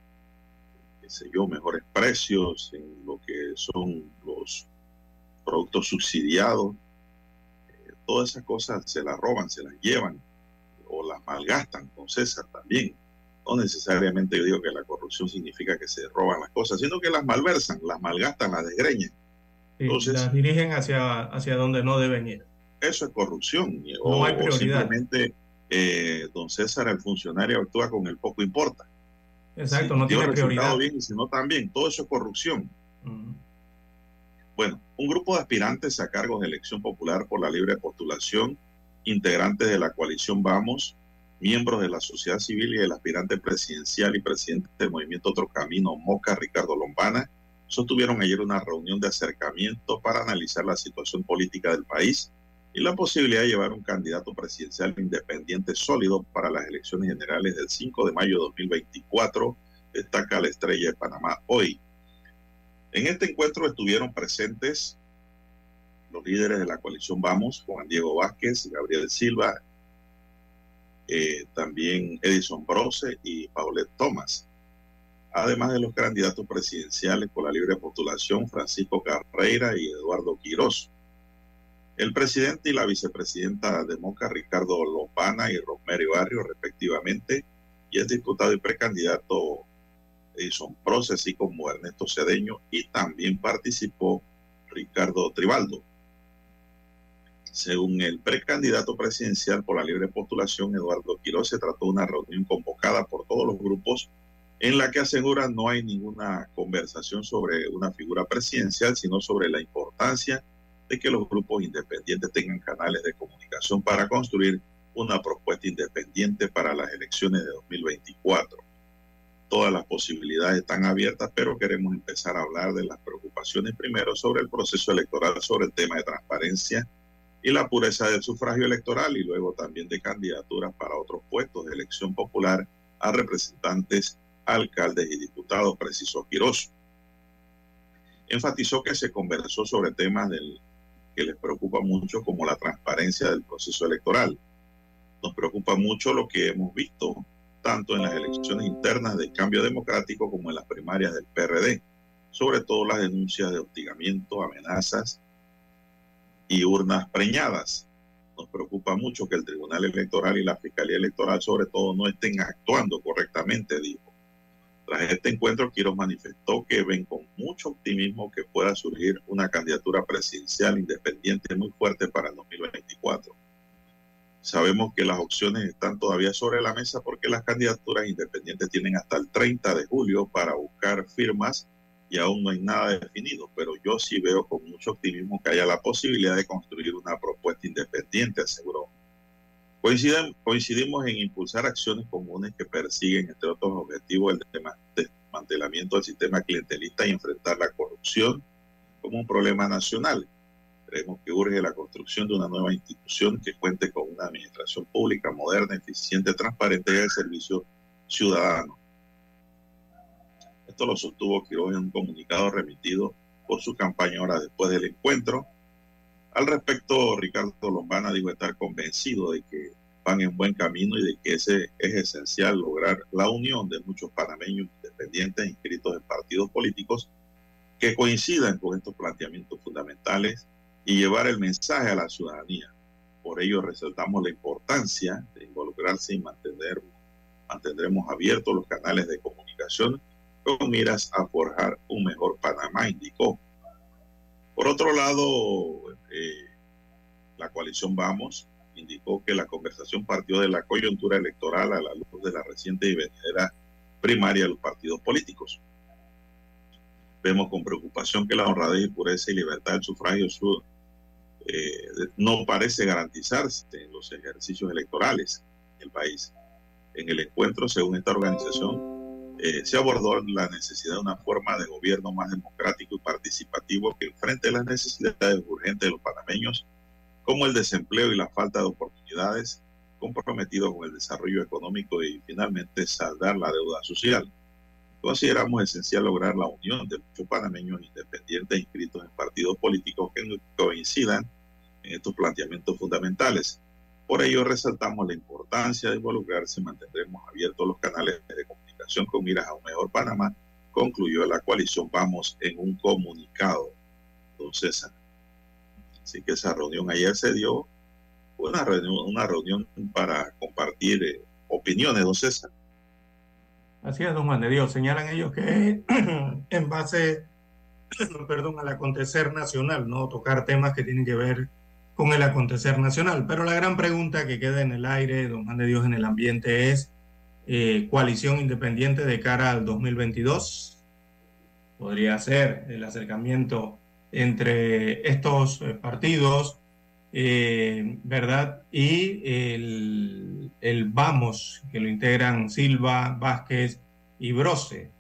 qué sé yo, mejores precios en lo que son los productos subsidiados. Eh, todas esas cosas se las roban, se las llevan o las malgastan con César también. No necesariamente yo digo que la corrupción significa que se roban las cosas, sino que las malversan, las malgastan, las desgreñan. Entonces, las dirigen hacia, hacia donde no deben ir. Eso es corrupción. No o, hay o prioridad. simplemente eh, don César, el funcionario, actúa con el poco importa. Exacto, Si no tiene prioridad. bien y si no también. Todo eso es corrupción. Bueno, un grupo de aspirantes a cargos de elección popular por la libre postulación, integrantes de la coalición Vamos, miembros de la sociedad civil y del aspirante presidencial y presidente del movimiento Otro Camino, Moca, Ricardo Lombana, sostuvieron ayer una reunión de acercamiento para analizar la situación política del país y la posibilidad de llevar un candidato presidencial independiente sólido para las elecciones generales del 5 de mayo de 2024 destaca la estrella de Panamá hoy. En este encuentro estuvieron presentes los líderes de la coalición Vamos, Juan Diego Vázquez, Gabriel Silva, eh, también Edison Brose y Paulette Thomas, además de los candidatos presidenciales por la libre postulación Francisco Carreira y Eduardo Quirós. El presidente y la vicepresidenta de Moca, Ricardo Lopana y Rosemary Barrio, respectivamente, y el diputado y precandidato Edison Brose, así como Ernesto Cedeño, y también participó Ricardo Tribaldo. Según el precandidato presidencial por la libre postulación, Eduardo Quiroz, se trató de una reunión convocada por todos los grupos en la que asegura no hay ninguna conversación sobre una figura presidencial, sino sobre la importancia de que los grupos independientes tengan canales de comunicación para construir una propuesta independiente para las elecciones de 2024. Todas las posibilidades están abiertas, pero queremos empezar a hablar de las preocupaciones primero sobre el proceso electoral, sobre el tema de transparencia y la pureza del sufragio electoral y luego también de candidaturas para otros puestos de elección popular a representantes, alcaldes y diputados, precisó Quirós. Enfatizó que se conversó sobre temas del, que les preocupa mucho como la transparencia del proceso electoral. Nos preocupa mucho lo que hemos visto tanto en las elecciones internas del cambio democrático como en las primarias del PRD, sobre todo las denuncias de hostigamiento, amenazas y urnas preñadas. Nos preocupa mucho que el Tribunal Electoral y la Fiscalía Electoral, sobre todo, no estén actuando correctamente, dijo. Tras este encuentro, Quiroz manifestó que ven con mucho optimismo que pueda surgir una candidatura presidencial independiente muy fuerte para el 2024. Sabemos que las opciones están todavía sobre la mesa porque las candidaturas independientes tienen hasta el 30 de julio para buscar firmas y aún no hay nada definido, pero yo sí veo con mucho optimismo que haya la posibilidad de construir una propuesta independiente, aseguró. Coincidimos en impulsar acciones comunes que persiguen, entre otros objetivos, el desmantelamiento del sistema clientelista y enfrentar la corrupción como un problema nacional. Creemos que urge la construcción de una nueva institución que cuente con una administración pública moderna, eficiente, transparente y de servicio ciudadano. Esto lo sostuvo Quiroz en un comunicado remitido por su campaña después del encuentro. Al respecto, Ricardo Lombana dijo estar convencido de que van en buen camino y de que ese es esencial lograr la unión de muchos panameños independientes inscritos en partidos políticos que coincidan con estos planteamientos fundamentales y llevar el mensaje a la ciudadanía. Por ello resaltamos la importancia de involucrarse y mantener, mantendremos abiertos los canales de comunicación con miras a forjar un mejor Panamá, indicó. Por otro lado, eh, la coalición Vamos indicó que la conversación partió de la coyuntura electoral a la luz de la reciente y venidera primaria de los partidos políticos. Vemos con preocupación que la honradez pureza y libertad del sufragio eh, no parece garantizarse en los ejercicios electorales del país. En el encuentro, según esta organización, eh, se abordó la necesidad de una forma de gobierno más democrático y participativo que enfrente las necesidades urgentes de los panameños, como el desempleo y la falta de oportunidades, comprometido con el desarrollo económico y finalmente saldar la deuda social. Consideramos esencial lograr la unión de muchos panameños independientes inscritos en partidos políticos que coincidan en estos planteamientos fundamentales. Por ello, resaltamos la importancia de involucrarse y mantendremos abiertos los canales de comunicación con miras mejor Panamá, concluyó la coalición Vamos en un comunicado, don César. Así que esa reunión ayer se dio, una reunión, una reunión para compartir eh, opiniones, don César. Así es, don Juan de Dios. Señalan ellos que [CLEARS THROAT] en base, [CLEARS THROAT] perdón, al acontecer nacional, no tocar temas que tienen que ver con el acontecer nacional. Pero la gran pregunta que queda en el aire, don Juan de Dios, en el ambiente es eh, coalición independiente de cara al 2022. Podría ser el acercamiento entre estos eh, partidos, eh, ¿verdad? Y el, Vamos, que lo integran Silva, Vázquez y Brose,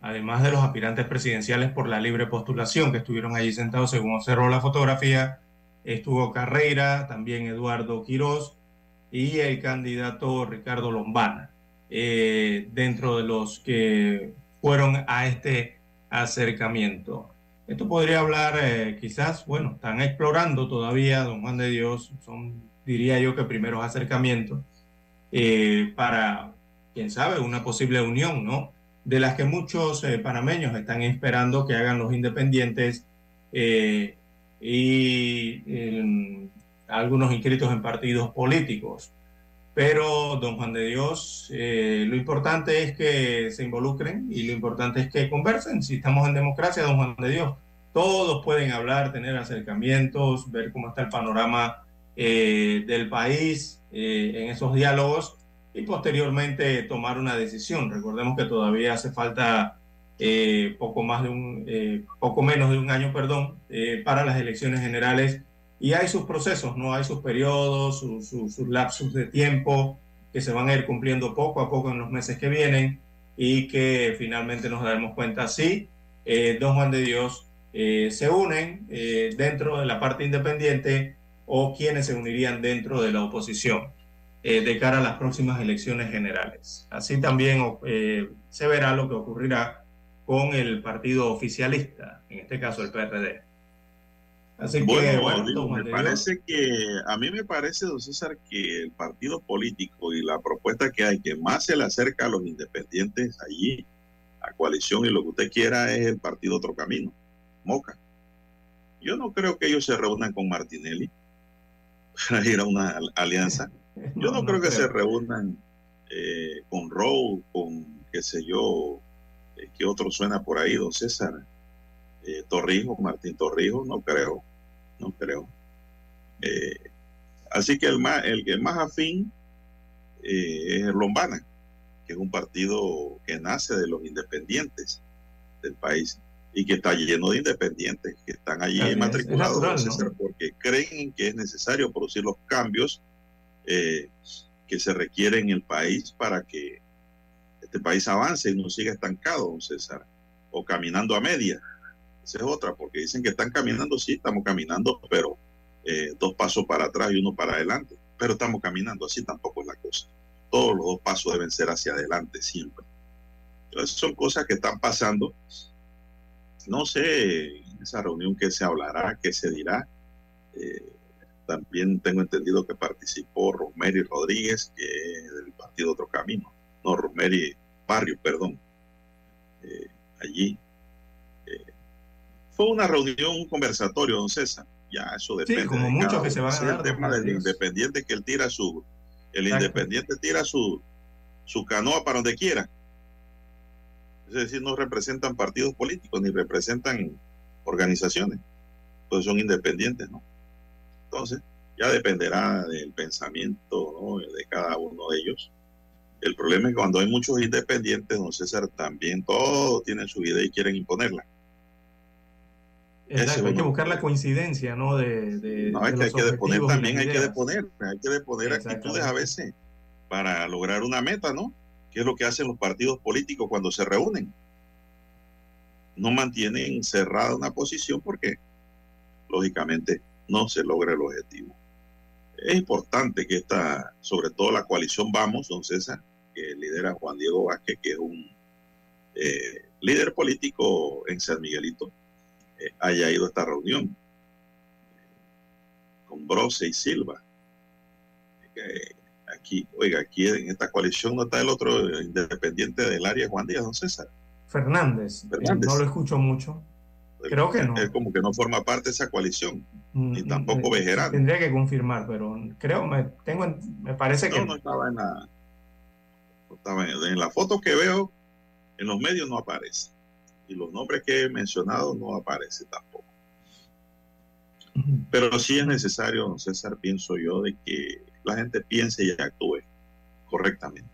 además de los aspirantes presidenciales por la libre postulación que estuvieron allí sentados, según observó la fotografía. Estuvo Carreira, también Eduardo Quirós y el candidato Ricardo Lombana. Eh, dentro de los que fueron a este acercamiento. Esto podría hablar, eh, quizás, bueno, están explorando todavía, don Juan de Dios, son, diría yo, que primeros acercamientos eh, para, quién sabe, una posible unión, ¿no? De las que muchos panameños están esperando que hagan los independientes y algunos inscritos en partidos políticos. Pero, don Juan de Dios, eh, lo importante es que se involucren y lo importante es que conversen. Si estamos en democracia, don Juan de Dios, todos pueden hablar, tener acercamientos, ver cómo está el panorama eh, del país eh, en esos diálogos y posteriormente tomar una decisión. Recordemos que todavía hace falta eh, poco más de un, eh, poco menos de un año, perdón, para las elecciones generales y hay sus procesos, no hay sus periodos, sus, sus, sus lapsos de tiempo que se van a ir cumpliendo poco a poco en los meses que vienen y que finalmente nos daremos cuenta si eh, Don Juan de Dios eh, se unen eh, dentro de la parte independiente o quienes se unirían dentro de la oposición eh, de cara a las próximas elecciones generales. Así también se verá lo que ocurrirá con el partido oficialista, en este caso el PRD. Así que, Bueno, digo, me parece que, a mí me parece, don César, que el partido político y la propuesta que hay que más se le acerca a los independientes allí, a coalición y lo que usted quiera, es el partido Otro Camino, Moca. Yo no creo que ellos se reúnan con Martinelli para ir a una al- alianza. [LAUGHS] Yo no, creo que se reúnan eh, con Rowe, con qué sé yo, eh, qué otro suena por ahí, don César. Eh, Torrijos, Martín Torrijos, no creo, no creo. Eh, así que el más, el que más afín eh, es Lombana, que es un partido que nace de los independientes del país y que está lleno de independientes que están allí matriculados, es natural. César, porque creen que es necesario producir los cambios eh, que se requieren en el país para que este país avance y no siga estancado, don César, o caminando a media. Esa es otra, porque dicen que están caminando, sí, estamos caminando, pero eh, dos pasos para atrás y uno para adelante. Pero estamos caminando, así tampoco es la cosa. Todos los dos pasos deben ser hacia adelante siempre. Entonces son cosas que están pasando. No sé en esa reunión que se hablará, qué se dirá. Eh, también tengo entendido que participó Rosemary Rodríguez, que es del partido Otro Camino. No, Rosemary Barrio, perdón. Eh, allí. Fue una reunión, un conversatorio, don César. Ya eso depende. como de muchos que se van a dar, el tema del independiente que él tira su. El Exacto. independiente tira su, su canoa para donde quiera. Es decir, no representan partidos políticos ni representan organizaciones. Entonces son independientes, ¿no? Entonces, ya dependerá del pensamiento ¿no? de cada uno de ellos. El problema es que cuando hay muchos independientes, don César, también todos tienen su idea y quieren imponerla. Exacto, hay que buscar la coincidencia, ¿no? De, de- No, es de que hay que deponer también, hay que deponer, hay que deponer actitudes a veces para lograr una meta, ¿no? Que es lo que hacen los partidos políticos cuando se reúnen. No mantienen cerrada una posición porque, lógicamente, no se logra el objetivo. Es importante que esta, sobre todo la coalición Vamos, don César, que lidera Juan Diego Vázquez, que es un eh, líder político en San Miguelito, haya ido a esta reunión con Brose y Silva. Eh, aquí, oiga, aquí en esta coalición no está el otro eh, independiente del área, Juan Díaz, don César. Fernández, eh, Fernández. no lo escucho mucho. Creo que no. Es como que no forma parte de esa coalición, ni Mm, tampoco eh, Bejerano. Tendría que confirmar, pero creo, me, tengo, en- me parece que No, no estaba en la, no estaba en, en la foto que veo en los medios no aparece. Y los nombres que he mencionado no aparecen tampoco. Pero sí es necesario, don César, pienso yo, de que la gente piense y actúe correctamente.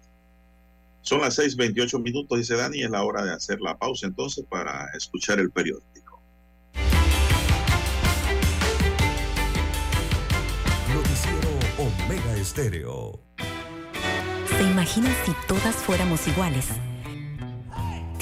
Son las 6:28 minutos, dice Dani, es la hora de hacer la pausa entonces para escuchar el periódico. Noticiero Omega Estéreo. ¿Se imaginan si todas fuéramos iguales?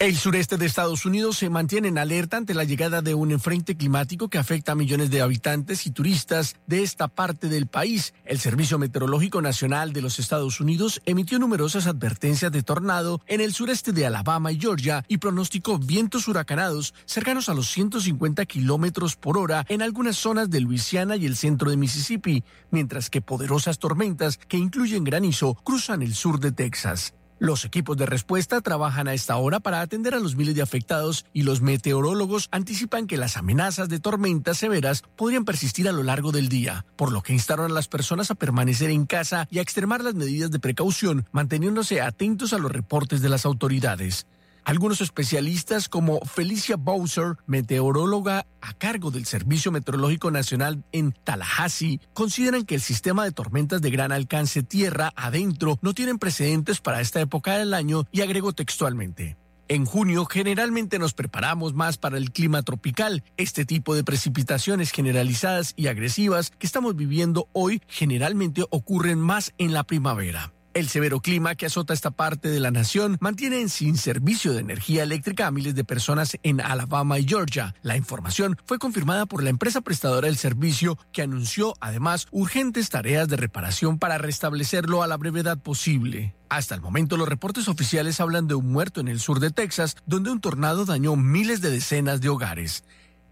El sureste de Estados Unidos se mantiene en alerta ante la llegada de un enfrente climático que afecta a millones de habitantes y turistas de esta parte del país. El Servicio Meteorológico Nacional de los Estados Unidos emitió numerosas advertencias de tornado en el sureste de Alabama y Georgia y pronosticó vientos huracanados cercanos a los 150 kilómetros por hora en algunas zonas de Luisiana y el centro de Mississippi, mientras que poderosas tormentas que incluyen granizo cruzan el sur de Texas. Los equipos de respuesta trabajan a esta hora para atender a los miles de afectados y los meteorólogos anticipan que las amenazas de tormentas severas podrían persistir a lo largo del día, por lo que instaron a las personas a permanecer en casa y a extremar las medidas de precaución, manteniéndose atentos a los reportes de las autoridades. Algunos especialistas como Felicia Bowser, meteoróloga a cargo del Servicio Meteorológico Nacional en Tallahassee, consideran que el sistema de tormentas de gran alcance tierra adentro no tienen precedentes para esta época del año y agregó textualmente. En junio generalmente nos preparamos más para el clima tropical. Este tipo de precipitaciones generalizadas y agresivas que estamos viviendo hoy generalmente ocurren más en la primavera. El severo clima que azota esta parte de la nación mantiene sin servicio de energía eléctrica a miles de personas en Alabama y Georgia. La información fue confirmada por la empresa prestadora del servicio que anunció además urgentes tareas de reparación para restablecerlo a la brevedad posible. Hasta el momento los reportes oficiales hablan de un muerto en el sur de Texas, donde un tornado dañó miles de decenas de hogares.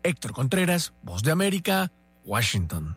Héctor Contreras, Voz de América, Washington.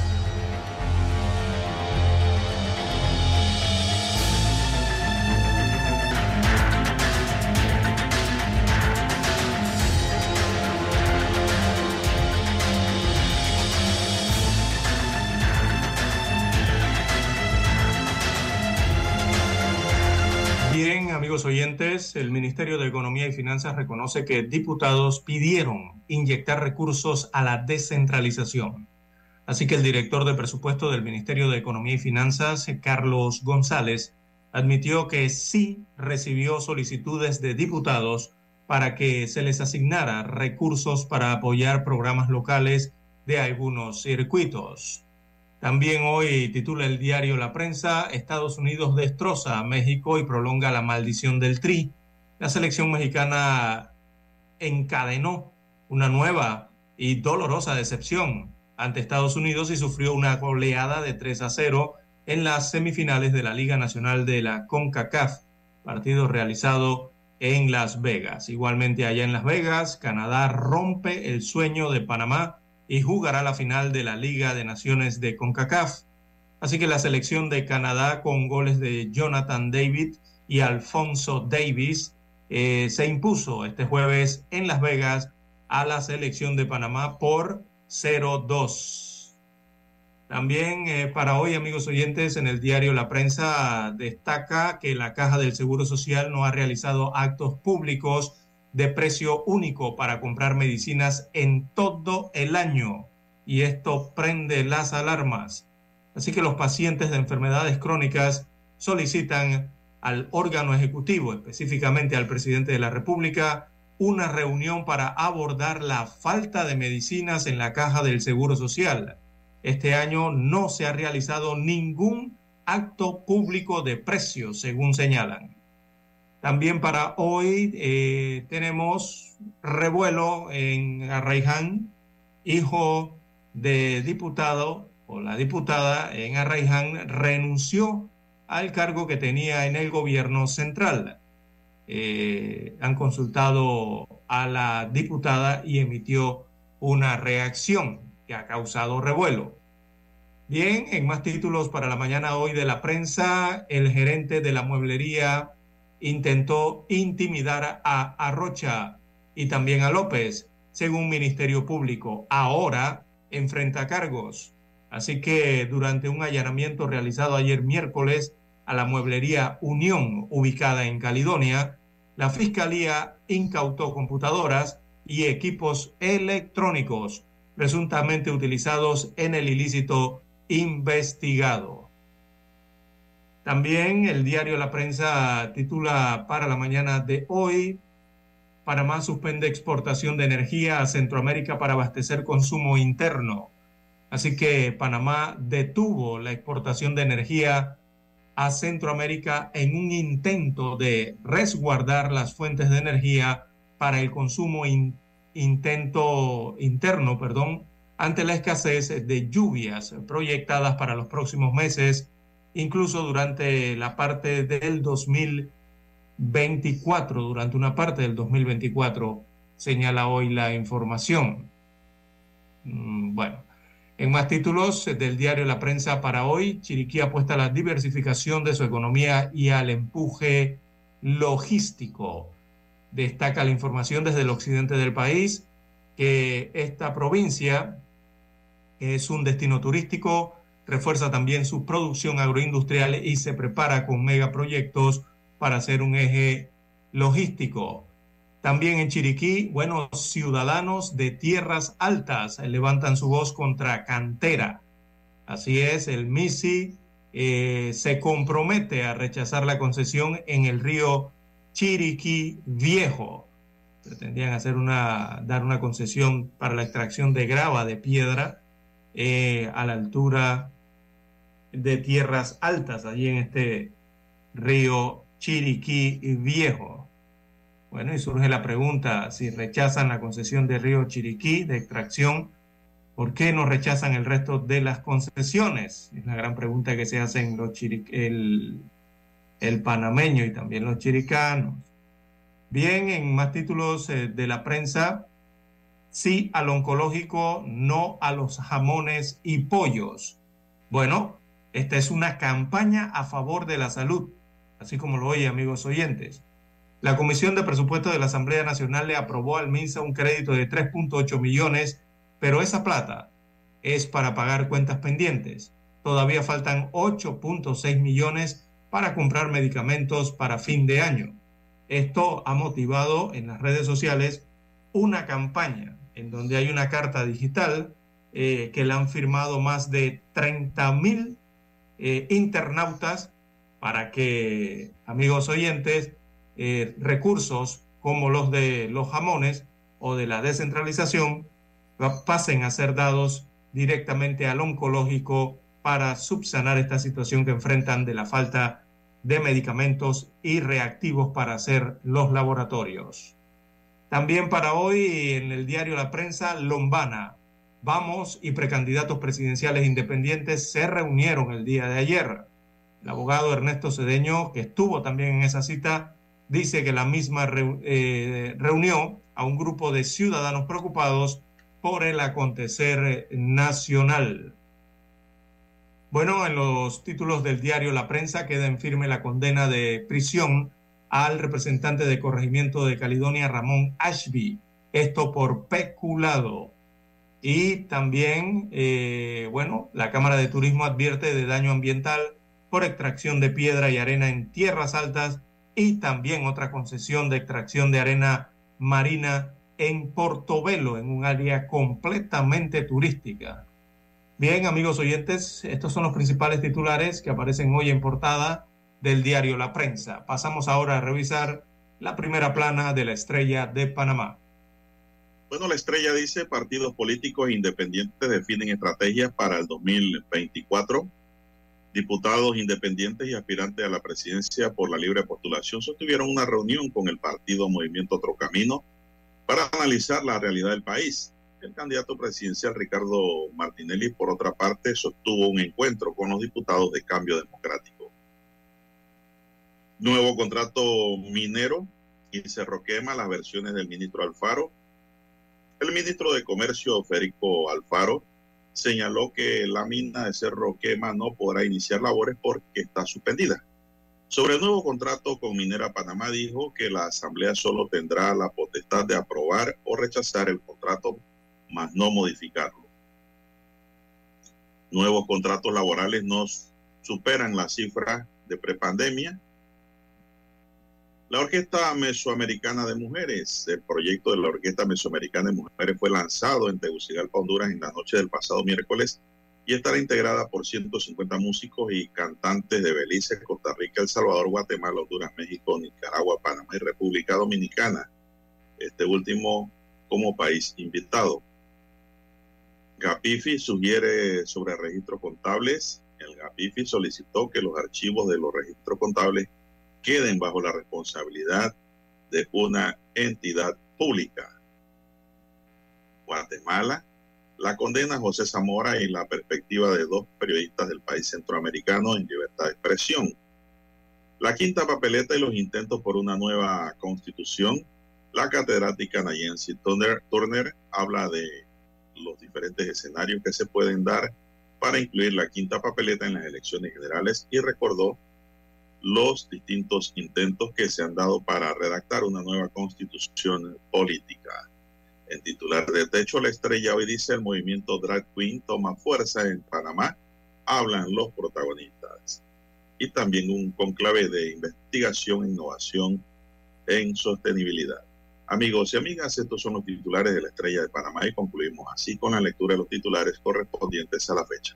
Oyentes, el Ministerio de Economía y Finanzas reconoce que diputados pidieron inyectar recursos a la descentralización. Así que el director de presupuesto del Ministerio de Economía y Finanzas, Carlos González, admitió que sí recibió solicitudes de diputados para que se les asignara recursos para apoyar programas locales de algunos circuitos. También hoy titula el diario La Prensa, Estados Unidos destroza a México y prolonga la maldición del Tri. La selección mexicana encadenó una nueva y dolorosa decepción ante Estados Unidos y sufrió una goleada de 3 a 0 en las semifinales de la Liga Nacional de la CONCACAF, partido realizado en Las Vegas. Igualmente allá en Las Vegas, Canadá rompe el sueño de Panamá y jugará la final de la Liga de Naciones de CONCACAF. Así que la selección de Canadá con goles de Jonathan David y Alfonso Davis eh, se impuso este jueves en Las Vegas a la selección de Panamá por 0-2. También eh, para hoy, amigos oyentes, en el diario La Prensa destaca que la Caja del Seguro Social no ha realizado actos públicos de precio único para comprar medicinas en todo el año. Y esto prende las alarmas. Así que los pacientes de enfermedades crónicas solicitan al órgano ejecutivo, específicamente al presidente de la República, una reunión para abordar la falta de medicinas en la caja del Seguro Social. Este año no se ha realizado ningún acto público de precios, según señalan. También para hoy eh, tenemos revuelo en Arraiján, hijo de diputado o la diputada en Arraiján renunció al cargo que tenía en el gobierno central. Eh, han consultado a la diputada y emitió una reacción que ha causado revuelo. Bien, en más títulos para la mañana hoy de la prensa, el gerente de la mueblería intentó intimidar a Arrocha y también a López, según Ministerio Público. Ahora enfrenta cargos. Así que durante un allanamiento realizado ayer miércoles a la mueblería Unión, ubicada en Caledonia, la Fiscalía incautó computadoras y equipos electrónicos presuntamente utilizados en el ilícito investigado. También el diario La Prensa titula para la mañana de hoy, Panamá suspende exportación de energía a Centroamérica para abastecer consumo interno. Así que Panamá detuvo la exportación de energía a Centroamérica en un intento de resguardar las fuentes de energía para el consumo intento interno, perdón, ante la escasez de lluvias proyectadas para los próximos meses, incluso durante la parte del 2024, durante una parte del 2024, señala hoy la información. Mm, bueno, en más títulos del diario La Prensa para hoy, Chiriquí apuesta a la diversificación de su economía y al empuje logístico. Destaca la información desde el occidente del país que esta provincia es un destino turístico, refuerza también su producción agroindustrial y se prepara con megaproyectos para ser un eje logístico. También en Chiriquí, buenos ciudadanos de tierras altas levantan su voz contra Cantera. Así es, el MISI eh, se compromete a rechazar la concesión en el río Chiriquí Viejo. Pretendían hacer una, dar una concesión para la extracción de grava de piedra eh, a la altura de tierras altas, allí en este río Chiriquí Viejo. Bueno, y surge la pregunta, si rechazan la concesión de río Chiriquí de extracción, ¿por qué no rechazan el resto de las concesiones? Es la gran pregunta que se hacen los el, el panameño y también los chiricanos. Bien, en más títulos eh, de la prensa, sí al oncológico, no a los jamones y pollos. Bueno, esta es una campaña a favor de la salud, así como lo oye, amigos oyentes. La Comisión de Presupuesto de la Asamblea Nacional le aprobó al MINSA un crédito de 3.8 millones, pero esa plata es para pagar cuentas pendientes. Todavía faltan 8.6 millones para comprar medicamentos para fin de año. Esto ha motivado en las redes sociales una campaña en donde hay una carta digital eh, que la han firmado más de 30 mil eh, internautas para que, amigos oyentes, eh, recursos como los de los jamones o de la descentralización pasen a ser dados directamente al oncológico para subsanar esta situación que enfrentan de la falta de medicamentos y reactivos para hacer los laboratorios. También para hoy en el diario La Prensa, Lombana. Vamos y precandidatos presidenciales independientes se reunieron el día de ayer. El abogado Ernesto Cedeño, que estuvo también en esa cita, dice que la misma eh, reunió a un grupo de ciudadanos preocupados por el acontecer nacional. Bueno, en los títulos del diario La Prensa queda en firme la condena de prisión al representante de corregimiento de Caledonia, Ramón Ashby, esto por peculado. Y también, eh, bueno, la Cámara de Turismo advierte de daño ambiental por extracción de piedra y arena en tierras altas y también otra concesión de extracción de arena marina en Portobelo, en un área completamente turística. Bien, amigos oyentes, estos son los principales titulares que aparecen hoy en portada del diario La Prensa. Pasamos ahora a revisar la primera plana de la estrella de Panamá. Bueno, la estrella dice partidos políticos independientes definen estrategias para el 2024. Diputados independientes y aspirantes a la presidencia por la libre postulación sostuvieron una reunión con el partido Movimiento Otro Camino para analizar la realidad del país. El candidato presidencial Ricardo Martinelli, por otra parte, sostuvo un encuentro con los diputados de Cambio Democrático. Nuevo contrato minero y Cerro Quema, las versiones del ministro Alfaro. El ministro de Comercio, Federico Alfaro, señaló que la mina de Cerro Quema no podrá iniciar labores porque está suspendida. Sobre el nuevo contrato con Minera Panamá dijo que la Asamblea solo tendrá la potestad de aprobar o rechazar el contrato más no modificarlo. Nuevos contratos laborales no superan la cifra de prepandemia. La Orquesta Mesoamericana de Mujeres, el proyecto de la Orquesta Mesoamericana de Mujeres fue lanzado en Tegucigalpa, Honduras, en la noche del pasado miércoles y estará integrada por 150 músicos y cantantes de Belice, Costa Rica, El Salvador, Guatemala, Honduras, México, Nicaragua, Panamá y República Dominicana. Este último como país invitado. Gapifi sugiere sobre registros contables. El Gapifi solicitó que los archivos de los registros contables queden bajo la responsabilidad de una entidad pública. Guatemala, la condena José Zamora y la perspectiva de dos periodistas del país centroamericano en libertad de expresión. La quinta papeleta y los intentos por una nueva constitución. La catedrática Nayensi Turner, Turner habla de los diferentes escenarios que se pueden dar para incluir la quinta papeleta en las elecciones generales y recordó los distintos intentos que se han dado para redactar una nueva constitución política. En titular de Techo la Estrella hoy dice el movimiento Drag Queen toma fuerza en Panamá, hablan los protagonistas. Y también un conclave de investigación e innovación en sostenibilidad. Amigos y amigas, estos son los titulares de la Estrella de Panamá y concluimos así con la lectura de los titulares correspondientes a la fecha.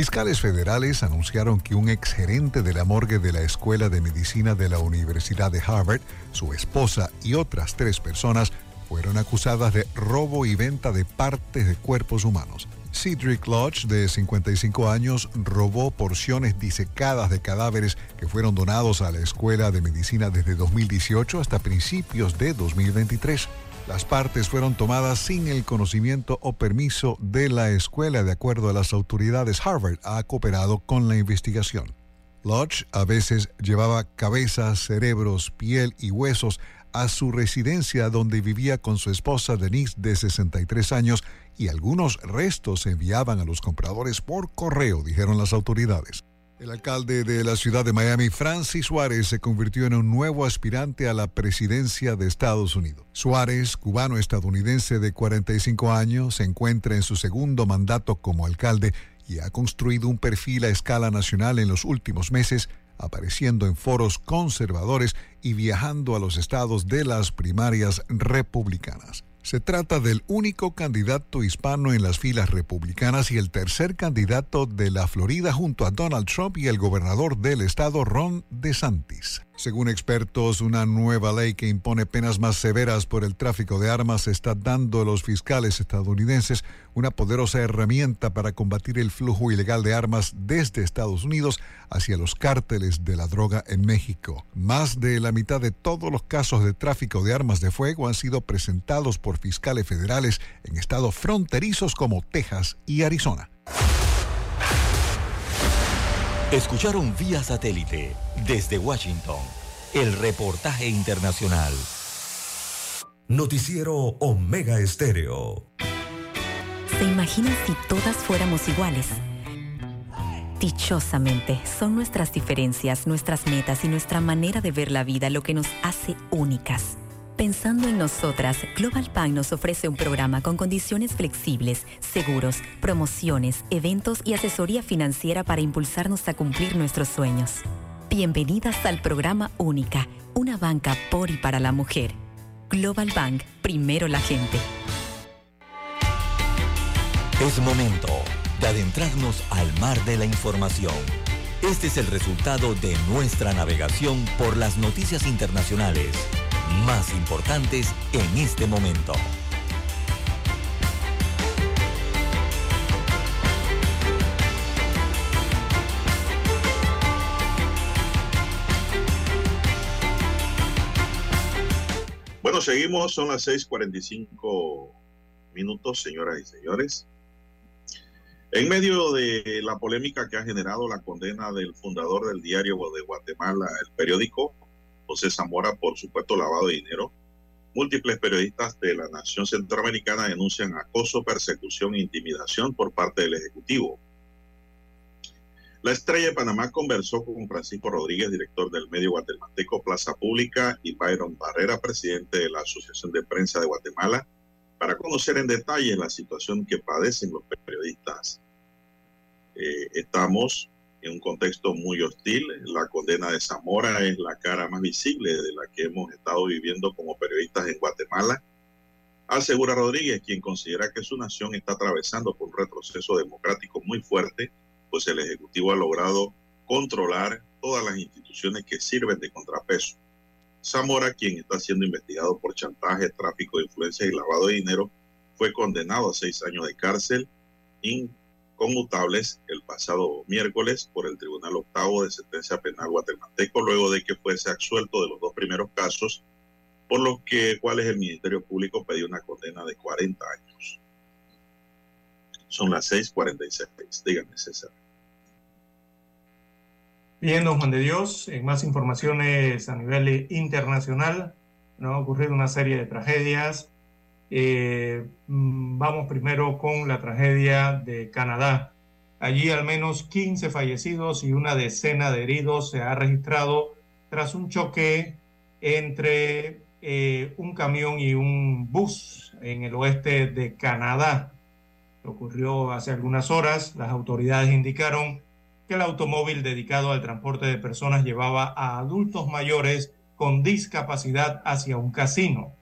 Fiscales federales anunciaron que un exgerente de la morgue de la Escuela de Medicina de la Universidad de Harvard, su esposa y otras tres personas fueron acusadas de robo y venta de partes de cuerpos humanos. Cedric Lodge, de 55 años, robó porciones disecadas de cadáveres que fueron donados a la Escuela de Medicina desde 2018 hasta principios de 2023. Las partes fueron tomadas sin el conocimiento o permiso de la escuela. De acuerdo a las autoridades, Harvard ha cooperado con la investigación. Lodge a veces llevaba cabezas, cerebros, piel y huesos a su residencia donde vivía con su esposa Denise de 63 años y algunos restos se enviaban a los compradores por correo, dijeron las autoridades. El alcalde de la ciudad de Miami, Francis Suárez, se convirtió en un nuevo aspirante a la presidencia de Estados Unidos. Suárez, cubano-estadounidense de 45 años, se encuentra en su segundo mandato como alcalde y ha construido un perfil a escala nacional en los últimos meses, apareciendo en foros conservadores y viajando a los estados de las primarias republicanas. Se trata del único candidato hispano en las filas republicanas y el tercer candidato de la Florida junto a Donald Trump y el gobernador del estado Ron DeSantis. Según expertos, una nueva ley que impone penas más severas por el tráfico de armas está dando a los fiscales estadounidenses una poderosa herramienta para combatir el flujo ilegal de armas desde Estados Unidos hacia los cárteles de la droga en México. Más de la mitad de todos los casos de tráfico de armas de fuego han sido presentados por fiscales federales en estados fronterizos como Texas y Arizona. Escucharon vía satélite desde Washington el reportaje internacional. Noticiero Omega Estéreo. ¿Se imaginan si todas fuéramos iguales? Dichosamente, son nuestras diferencias, nuestras metas y nuestra manera de ver la vida lo que nos hace únicas. Pensando en nosotras, Global Bank nos ofrece un programa con condiciones flexibles, seguros, promociones, eventos y asesoría financiera para impulsarnos a cumplir nuestros sueños. Bienvenidas al programa Única, una banca por y para la mujer. Global Bank, primero la gente. Es momento de adentrarnos al mar de la información. Este es el resultado de nuestra navegación por las noticias internacionales más importantes en este momento. Bueno, seguimos, son las 6:45 minutos, señoras y señores. En medio de la polémica que ha generado la condena del fundador del diario de Guatemala, el periódico, José Zamora, por supuesto lavado de dinero, múltiples periodistas de la nación centroamericana denuncian acoso, persecución e intimidación por parte del Ejecutivo. La estrella de Panamá conversó con Francisco Rodríguez, director del medio guatemalteco Plaza Pública, y Byron Barrera, presidente de la Asociación de Prensa de Guatemala, para conocer en detalle la situación que padecen los periodistas. Eh, estamos en un contexto muy hostil. La condena de Zamora es la cara más visible de la que hemos estado viviendo como periodistas en Guatemala. Asegura Rodríguez, quien considera que su nación está atravesando por un retroceso democrático muy fuerte pues el Ejecutivo ha logrado controlar todas las instituciones que sirven de contrapeso. Zamora, quien está siendo investigado por chantaje, tráfico de influencias y lavado de dinero, fue condenado a seis años de cárcel inconmutables el pasado miércoles por el Tribunal Octavo de Sentencia Penal Guatemalteco, luego de que fuese absuelto de los dos primeros casos, por los que, cuales el Ministerio Público pidió una condena de 40 años. Son las 6:46. Dígame, César. Bien, don Juan de Dios, en más informaciones a nivel internacional, ¿no? ha ocurrido una serie de tragedias. Eh, mm, vamos primero con la tragedia de Canadá. Allí al menos 15 fallecidos y una decena de heridos se ha registrado tras un choque entre eh, un camión y un bus en el oeste de Canadá. Ocurrió hace algunas horas. Las autoridades indicaron que el automóvil dedicado al transporte de personas llevaba a adultos mayores con discapacidad hacia un casino.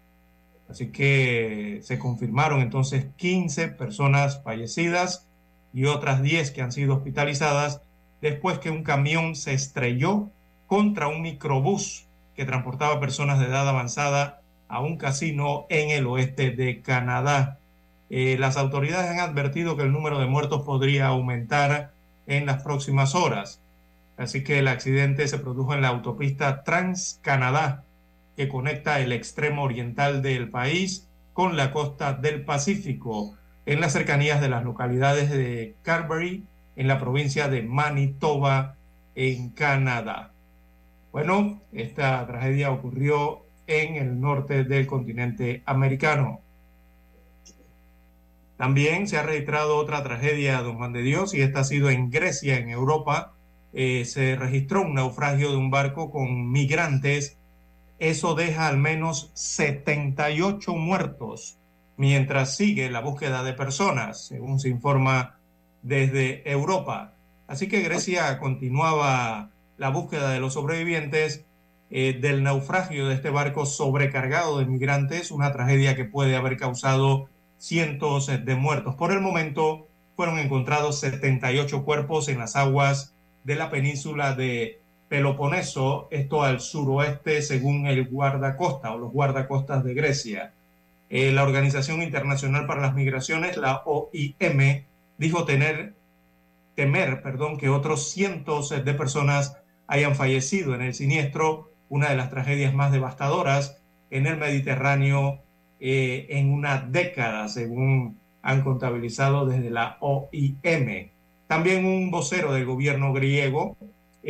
Así que se confirmaron entonces 15 personas fallecidas y otras 10 que han sido hospitalizadas después que un camión se estrelló contra un microbús que transportaba personas de edad avanzada a un casino en el oeste de Canadá. Eh, las autoridades han advertido que el número de muertos podría aumentar en las próximas horas. Así que el accidente se produjo en la autopista Trans-Canadá, que conecta el extremo oriental del país con la costa del Pacífico, en las cercanías de las localidades de Carberry, en la provincia de Manitoba, en Canadá. Bueno, esta tragedia ocurrió en el norte del continente americano. También se ha registrado otra tragedia, don Juan de Dios, y esta ha sido en Grecia, en Europa. Eh, se registró un naufragio de un barco con migrantes. Eso deja al menos 78 muertos, mientras sigue la búsqueda de personas, según se informa desde Europa. Así que Grecia continuaba la búsqueda de los sobrevivientes eh, del naufragio de este barco sobrecargado de migrantes, una tragedia que puede haber causado cientos de muertos. Por el momento fueron encontrados 78 cuerpos en las aguas de la península de Peloponeso, esto al suroeste según el guardacosta o los guardacostas de Grecia. Eh, la Organización Internacional para las Migraciones, la OIM, dijo tener, temer perdón, que otros cientos de personas hayan fallecido en el siniestro, una de las tragedias más devastadoras en el Mediterráneo eh, en una década, según han contabilizado desde la OIM. También un vocero del gobierno griego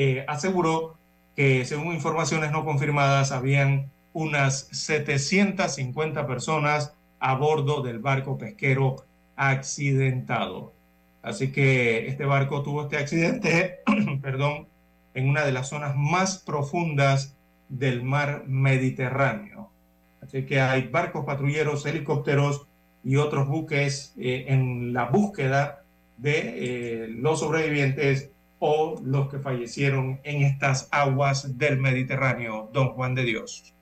eh, aseguró que, según informaciones no confirmadas, habían unas 750 personas a bordo del barco pesquero accidentado. Así que este barco tuvo este accidente, [CLEARS THROAT] perdón, en una de las zonas más profundas del mar Mediterráneo. Así que hay barcos patrulleros, helicópteros y otros buques eh, en la búsqueda de eh, los sobrevivientes o los que fallecieron en estas aguas del Mediterráneo, don Juan de Dios.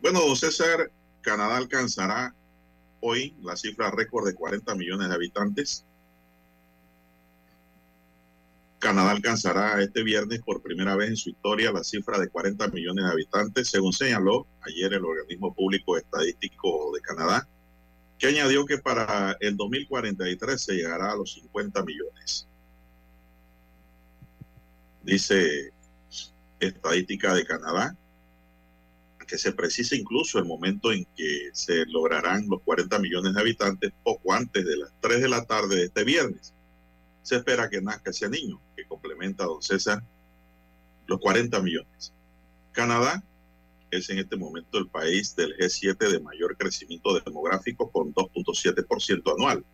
Bueno, don César, Canadá alcanzará hoy la cifra récord de 40 millones de habitantes. Canadá alcanzará este viernes por primera vez en su historia la cifra de 40 millones de habitantes, según señaló ayer el organismo público estadístico de Canadá, que añadió que para el 2043 se llegará a los 50 millones. Dice estadística de Canadá que se precisa incluso el momento en que se lograrán los 40 millones de habitantes poco antes de las 3 de la tarde de este viernes. Se espera que nazca ese niño que complementa a don César los 40 millones. Canadá es en este momento el país del G7 de mayor crecimiento demográfico con 2.7% anual.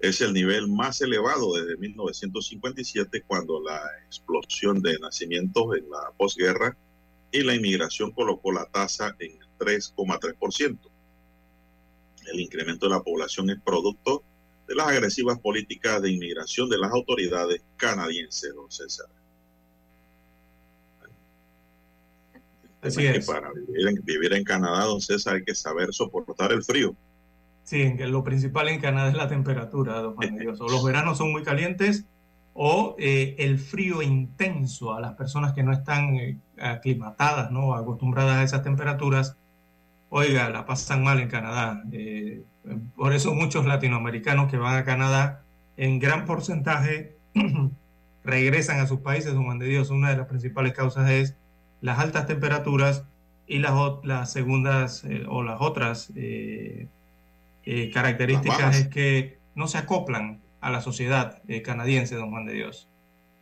Es el nivel más elevado desde 1957 cuando la explosión de nacimientos en la posguerra y la inmigración colocó la tasa en 3,3%. El incremento de la población es producto de las agresivas políticas de inmigración de las autoridades canadienses, don César. Así es. para vivir en, vivir en, Canadá, don César, hay que saber soportar el frío. Sí, lo principal en Canadá es la temperatura, Dios. O los veranos son muy calientes o eh, el frío intenso a las personas que no están eh, aclimatadas, ¿no? acostumbradas a esas temperaturas, oiga, la pasan mal en Canadá. Eh, por eso muchos latinoamericanos que van a Canadá en gran porcentaje [CLEARS THROAT] regresan a sus países, don Juan de Dios. Una de las principales causas es las altas temperaturas y las, las segundas o las otras características es que no se acoplan a la sociedad eh, canadiense, don Juan de Dios.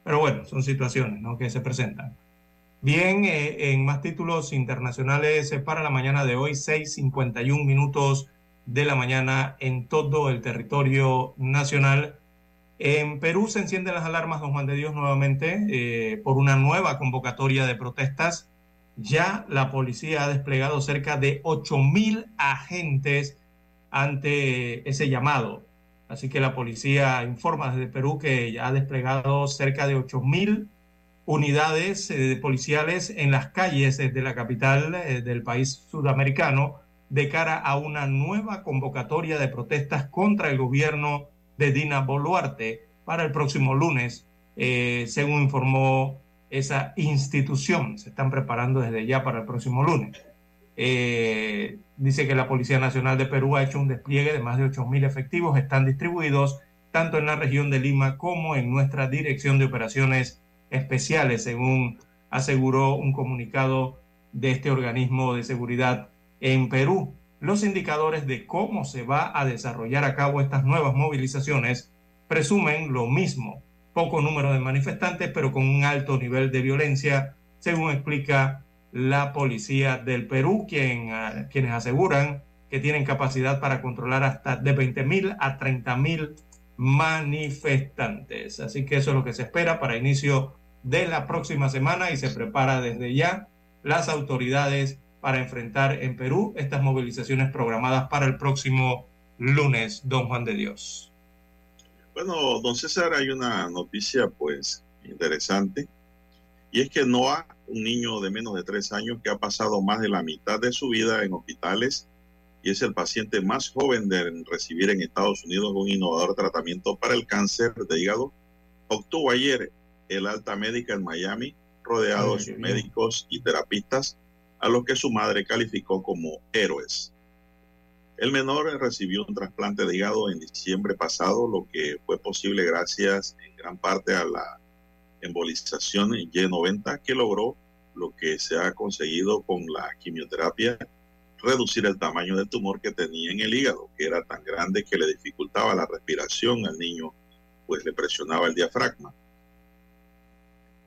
Pero bueno, son situaciones ¿no? que se presentan. Bien, eh, en más títulos internacionales eh, para la mañana de hoy, 6.51 minutos de la mañana en todo el territorio nacional. En Perú se encienden las alarmas, don Juan de Dios, nuevamente por una nueva convocatoria de protestas. Ya la policía ha desplegado cerca de 8.000 agentes ante ese llamado Así que la policía informa desde Perú que ya ha desplegado cerca de 8.000 unidades eh, policiales en las calles de la capital eh, del país sudamericano de cara a una nueva convocatoria de protestas contra el gobierno de Dina Boluarte para el próximo lunes, eh, según informó esa institución. Se están preparando desde ya para el próximo lunes. Eh, dice que la Policía Nacional de Perú ha hecho un despliegue de más de 8.000 efectivos, están distribuidos tanto en la región de Lima como en nuestra Dirección de Operaciones Especiales, según aseguró un comunicado de este organismo de seguridad en Perú. Los indicadores de cómo se va a desarrollar a cabo estas nuevas movilizaciones presumen lo mismo, poco número de manifestantes, pero con un alto nivel de violencia, según explica la policía del Perú, quien, ah, quienes aseguran que tienen capacidad para controlar hasta de 20 mil a 30 mil manifestantes. Así que eso es lo que se espera para inicio de la próxima semana y se prepara desde ya las autoridades para enfrentar en Perú estas movilizaciones programadas para el próximo lunes, don Juan de Dios. Bueno, don César, hay una noticia pues interesante y es que NOAA un niño de menos de tres años que ha pasado más de la mitad de su vida en hospitales y es el paciente más joven de recibir en Estados Unidos un innovador tratamiento para el cáncer de hígado. Obtuvo ayer el alta médica en Miami, rodeado de sus médicos y terapistas, a los que su madre calificó como héroes. El menor recibió un trasplante de hígado en diciembre pasado, lo que fue posible gracias en gran parte a la embolización Y90 que logró lo que se ha conseguido con la quimioterapia, reducir el tamaño del tumor que tenía en el hígado, que era tan grande que le dificultaba la respiración al niño, pues le presionaba el diafragma.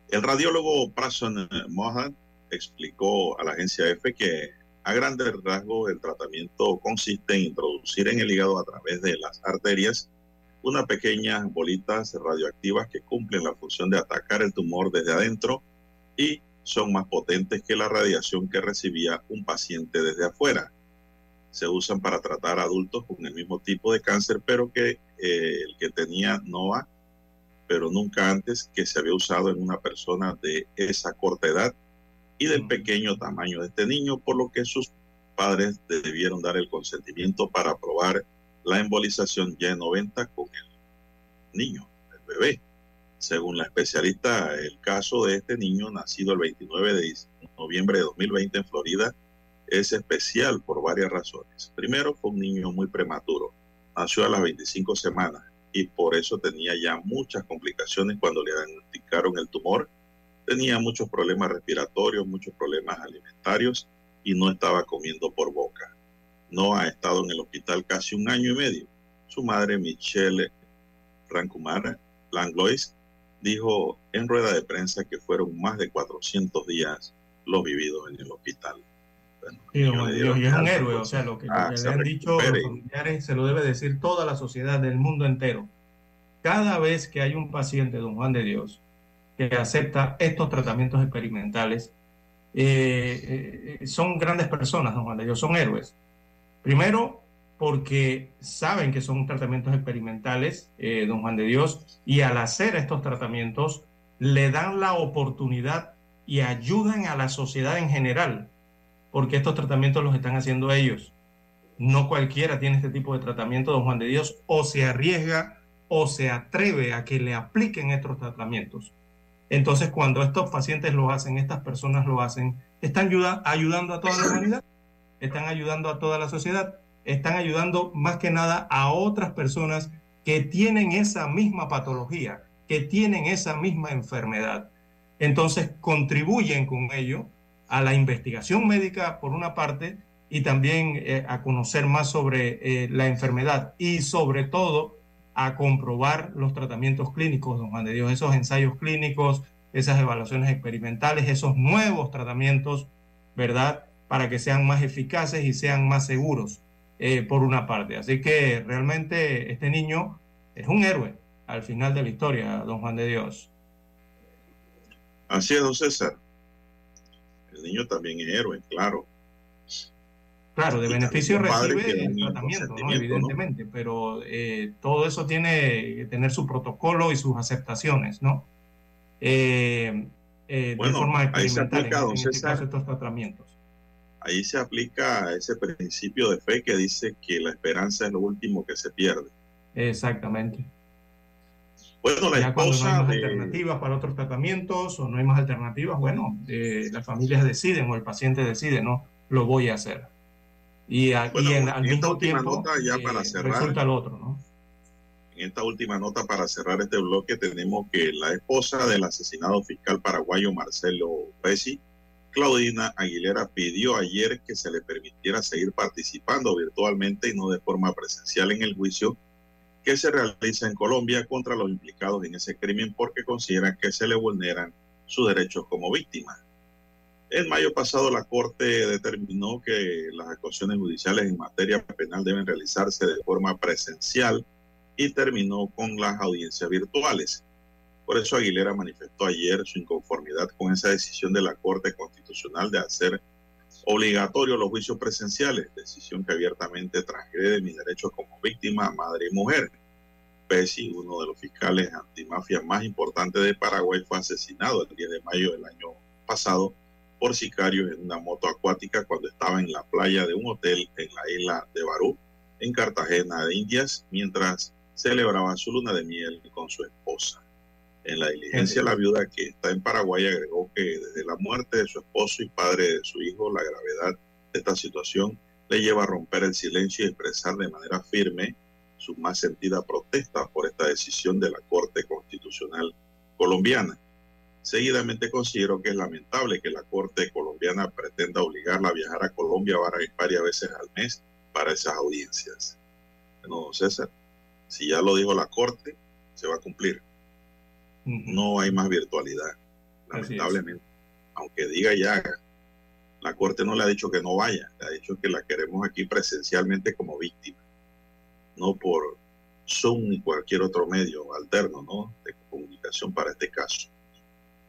El radiólogo Prason Mohan explicó a la agencia F que a grandes rasgos el tratamiento consiste en introducir en el hígado a través de las arterias unas pequeñas bolitas radioactivas que cumplen la función de atacar el tumor desde adentro y son más potentes que la radiación que recibía un paciente desde afuera. Se usan para tratar adultos con el mismo tipo de cáncer, pero que eh, el que tenía NOA, pero nunca antes que se había usado en una persona de esa corta edad y del pequeño tamaño de este niño, por lo que sus padres debieron dar el consentimiento para probar la embolización Y90 con el niño, el bebé. Según la especialista, el caso de este niño, nacido el 29 de noviembre de 2020 en Florida, es especial por varias razones. Primero, fue un niño muy prematuro. Nació a las 25 semanas y por eso tenía ya muchas complicaciones cuando le diagnosticaron el tumor. Tenía muchos problemas respiratorios, muchos problemas alimentarios y no estaba comiendo por boca no ha estado en el hospital casi un año y medio. Su madre, Michelle Rancumar Langlois, dijo en rueda de prensa que fueron más de 400 días los vividos en el hospital. y, es un héroe, o sea, lo que, ah, le han dicho los familiares se lo debe decir toda la sociedad del mundo entero. Cada vez que hay un paciente, don Juan de Dios, que acepta estos tratamientos experimentales, eh, eh, son grandes personas, don Juan de Dios, son héroes. Primero, porque saben que son tratamientos experimentales, eh, don Juan de Dios, y al hacer estos tratamientos le dan la oportunidad y ayudan a la sociedad en general, porque estos tratamientos los están haciendo ellos. No cualquiera tiene este tipo de tratamiento, don Juan de Dios, o se arriesga o se atreve a que le apliquen estos tratamientos. Entonces, cuando estos pacientes lo hacen, estas personas lo hacen, están ayudando a toda la humanidad están ayudando a toda la sociedad, están ayudando más que nada a otras personas que tienen esa misma patología, que tienen esa misma enfermedad. Entonces contribuyen con ello a la investigación médica por una parte y también eh, a conocer más sobre eh, la enfermedad y sobre todo a comprobar los tratamientos clínicos, don Juan de Dios, esos ensayos clínicos, esas evaluaciones experimentales, esos nuevos tratamientos, ¿verdad? Para que sean más eficaces y sean más seguros, eh, por una parte. Así que realmente este niño es un héroe al final de la historia, don Juan de Dios. Así es, don César. El niño también es héroe, claro. Claro, de beneficio recibe el tratamiento, ¿no? evidentemente, pero eh, todo eso tiene que tener su protocolo y sus aceptaciones, ¿no? Eh, de forma experimental, en, este caso, estos tratamientos ahí se aplica ese principio de fe que dice que la esperanza es lo último que se pierde. Exactamente. Bueno, la esposa no hay más alternativas para otros tratamientos o no hay más alternativas, bueno, eh, las familias deciden o el paciente decide, no, lo voy a hacer. Y, al mismo tiempo ya para eh, cerrar, resulta el otro, ¿no? En esta última nota para cerrar este bloque tenemos que la esposa del asesinado fiscal paraguayo Marcelo Pesci Claudina Aguilera pidió ayer que se le permitiera seguir participando virtualmente y no de forma presencial en el juicio que se realiza en Colombia contra los implicados en ese crimen porque consideran que se le vulneran sus derechos como víctima. En mayo pasado la Corte determinó que las actuaciones judiciales en materia penal deben realizarse de forma presencial y terminó con las audiencias virtuales. Por eso Aguilera manifestó ayer su inconformidad con esa decisión de la Corte Constitucional de hacer obligatorio los juicios presenciales, decisión que abiertamente transgrede mis derechos como víctima, madre y mujer. Pesci, uno de los fiscales antimafia más importantes de Paraguay, fue asesinado el 10 de mayo del año pasado por sicarios en una moto acuática cuando estaba en la playa de un hotel en la isla de Barú, en Cartagena de Indias, mientras celebraba su luna de miel con su esposa. En la diligencia, la viuda que está en Paraguay agregó que desde la muerte de su esposo y padre de su hijo, la gravedad de esta situación le lleva a romper el silencio y expresar de manera firme su más sentida protesta por esta decisión de la Corte Constitucional colombiana. Seguidamente considero que es lamentable que la Corte colombiana pretenda obligarla a viajar a Colombia varias veces al mes para esas audiencias. Bueno, don César, si ya lo dijo la Corte, se va a cumplir. No hay más virtualidad, lamentablemente. Aunque diga y haga, la Corte no le ha dicho que no vaya, le ha dicho que la queremos aquí presencialmente como víctima, no por Zoom ni cualquier otro medio alterno ¿no? de comunicación para este caso.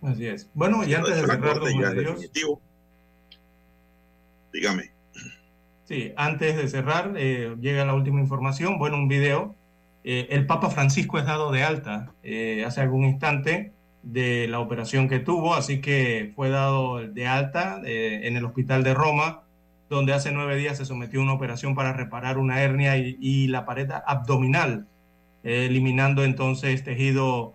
Así es. Bueno, y antes de cerrar, don ya Juan de es Dios, definitivo. Dígame. Sí, antes de cerrar, eh, llega la última información. Bueno, un video. Eh, el Papa Francisco es dado de alta eh, hace algún instante de la operación que tuvo, así que fue dado de alta eh, en el hospital de Roma, donde hace nueve días se sometió a una operación para reparar una hernia y, la pared abdominal, eliminando entonces tejido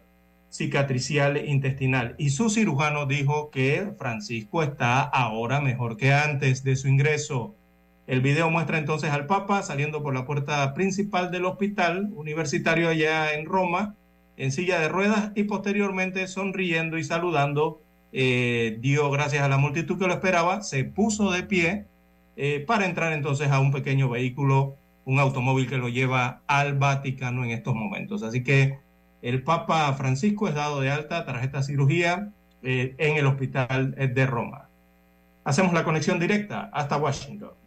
cicatricial intestinal. Y su cirujano dijo que Francisco está ahora mejor que antes de su ingreso. El video muestra entonces al Papa saliendo por la puerta principal del hospital universitario allá en Roma, en silla de ruedas y posteriormente sonriendo y saludando, eh, dio gracias a la multitud que lo esperaba, se puso de pie eh, para entrar entonces a un pequeño vehículo, un automóvil que lo lleva al Vaticano en estos momentos. Así que el Papa Francisco es dado de alta tras esta cirugía eh, en el hospital de Roma. Hacemos la conexión directa hasta Washington.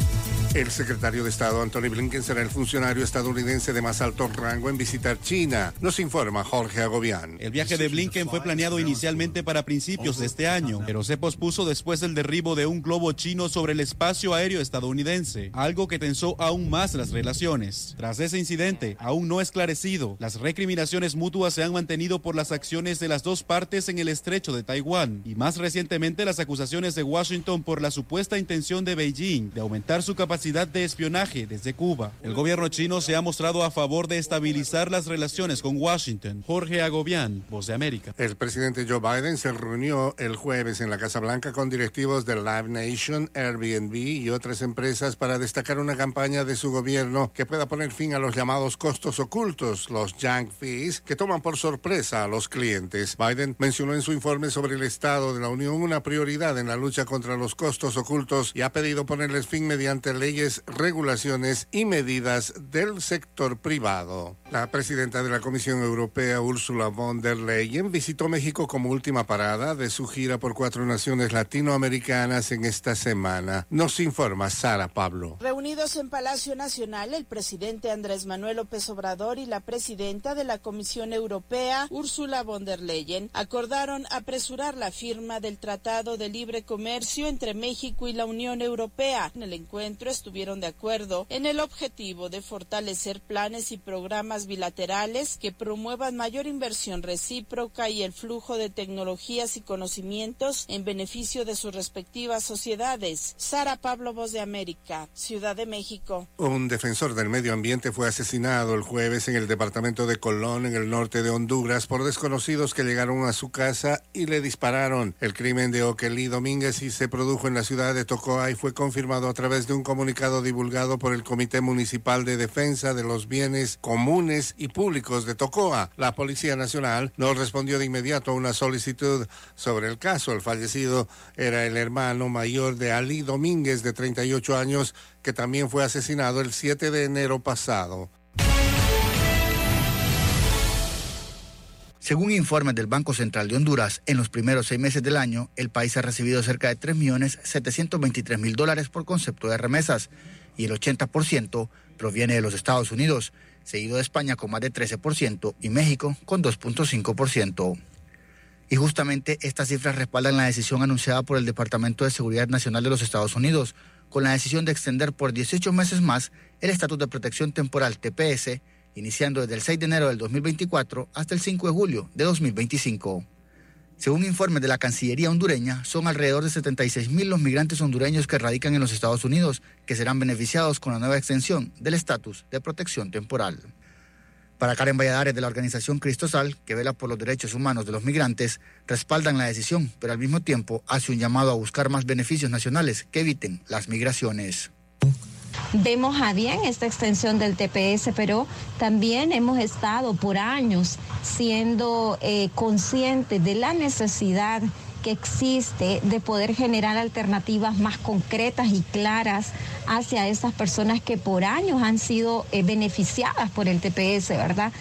El secretario de Estado Anthony Blinken será el funcionario estadounidense de más alto rango en visitar China, nos informa Jorge Agobián. El viaje de Blinken fue planeado inicialmente para principios de este año, pero se pospuso después del derribo de un globo chino sobre el espacio aéreo estadounidense, algo que tensó aún más las relaciones. Tras ese incidente, aún no esclarecido, las recriminaciones mutuas se han mantenido por las acciones de las dos partes en el estrecho de Taiwán y más recientemente las acusaciones de Washington por la supuesta intención de Beijing de aumentar su capacidad de espionaje desde Cuba. El gobierno chino se ha mostrado a favor de estabilizar las relaciones con Washington. Jorge Agobián, Voz de América. El presidente Joe Biden se reunió el jueves en la Casa Blanca con directivos de Live Nation, Airbnb y otras empresas para destacar una campaña de su gobierno que pueda poner fin a los llamados costos ocultos, los junk fees, que toman por sorpresa a los clientes. Biden mencionó en su informe sobre el Estado de la Unión una prioridad en la lucha contra los costos ocultos y ha pedido ponerles fin mediante leyes, regulaciones y medidas del sector privado. La presidenta de la Comisión Europea, Ursula von der Leyen, visitó México como última parada de su gira por cuatro naciones latinoamericanas en esta semana. Nos informa Sara Pablo. Reunidos en Palacio Nacional, el presidente Andrés Manuel López Obrador y la presidenta de la Comisión Europea, Ursula von der Leyen, acordaron apresurar la firma del Tratado de Libre Comercio entre México y la Unión Europea. En el encuentro estuvieron de acuerdo en el objetivo de fortalecer planes y programas bilaterales que promuevan mayor inversión recíproca y el flujo de tecnologías y conocimientos en beneficio de sus respectivas sociedades. Sara Pablo, Voz de América, Ciudad de México. Un defensor del medio ambiente fue asesinado el jueves en el departamento de Colón, en el norte de Honduras, por desconocidos que llegaron a su casa y le dispararon. El crimen de Oquelí Domínguez y se produjo en la ciudad de Tocoa y fue confirmado a través de un divulgado por el Comité Municipal de Defensa de los Bienes Comunes y Públicos de Tocoa. La Policía Nacional no respondió de inmediato a una solicitud sobre el caso. El fallecido era el hermano mayor de Ali Domínguez, de 38 años, que también fue asesinado el 7 de enero pasado. Según informes del Banco Central de Honduras, en los primeros seis meses del año, el país ha recibido cerca de 3.723.000 dólares por concepto de remesas y el 80% proviene de los Estados Unidos, seguido de España con más de 13% y México con 2.5%. Y justamente estas cifras respaldan la decisión anunciada por el Departamento de Seguridad Nacional de los Estados Unidos, con la decisión de extender por 18 meses más el estatus de protección temporal TPS, iniciando desde el 6 de enero del 2024 hasta el 5 de julio de 2025. Según informes de la Cancillería hondureña, son alrededor de 76 mil los migrantes hondureños que radican en los Estados Unidos, que serán beneficiados con la nueva extensión del estatus de protección temporal. Para Karen Valladares de la organización Cristosal, que vela por los derechos humanos de los migrantes, respaldan la decisión, pero al mismo tiempo hace un llamado a buscar más beneficios nacionales que eviten las migraciones. Vemos a bien esta extensión del TPS, pero también hemos estado por años siendo eh, conscientes de la necesidad que existe de poder generar alternativas más concretas y claras hacia esas personas que por años han sido eh, beneficiadas por el TPS, ¿verdad?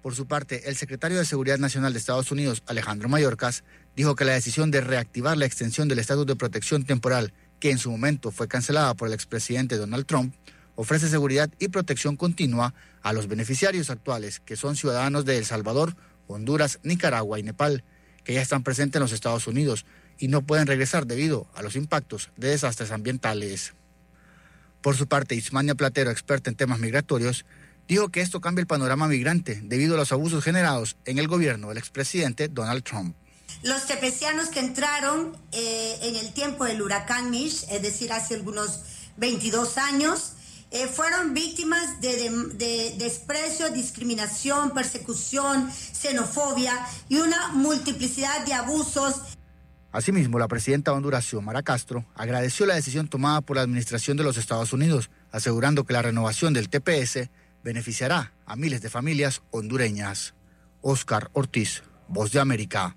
Por su parte, el secretario de Seguridad Nacional de Estados Unidos, Alejandro Mayorkas, dijo que la decisión de reactivar la extensión del estatus de protección temporal que en su momento fue cancelada por el expresidente Donald Trump, ofrece seguridad y protección continua a los beneficiarios actuales, que son ciudadanos de El Salvador, Honduras, Nicaragua y Nepal, que ya están presentes en los Estados Unidos y no pueden regresar debido a los impactos de desastres ambientales. Por su parte, Ismania Platero, experta en temas migratorios, dijo que esto cambia el panorama migrante debido a los abusos generados en el gobierno del expresidente Donald Trump. Los tepecianos que entraron eh, en el tiempo del huracán Mish, es decir, hace algunos 22 años, eh, fueron víctimas de desprecio, discriminación, persecución, xenofobia y una multiplicidad de abusos Asimismo, la presidenta de Honduras, Xiomara Castro, agradeció la decisión tomada por la administración de los Estados Unidos, asegurando que la renovación del TPS beneficiará a miles de familias hondureñas. Oscar Ortiz, Voz de América,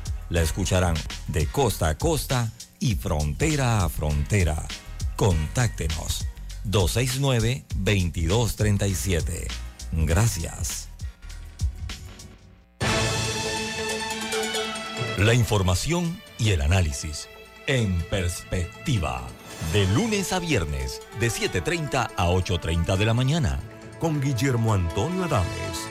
La escucharán de costa a costa y frontera a frontera. Contáctenos 269-2237. Gracias. La información y el análisis en perspectiva. De lunes a viernes, de 7.30 a 8.30 de la mañana. Con Guillermo Antonio Adames,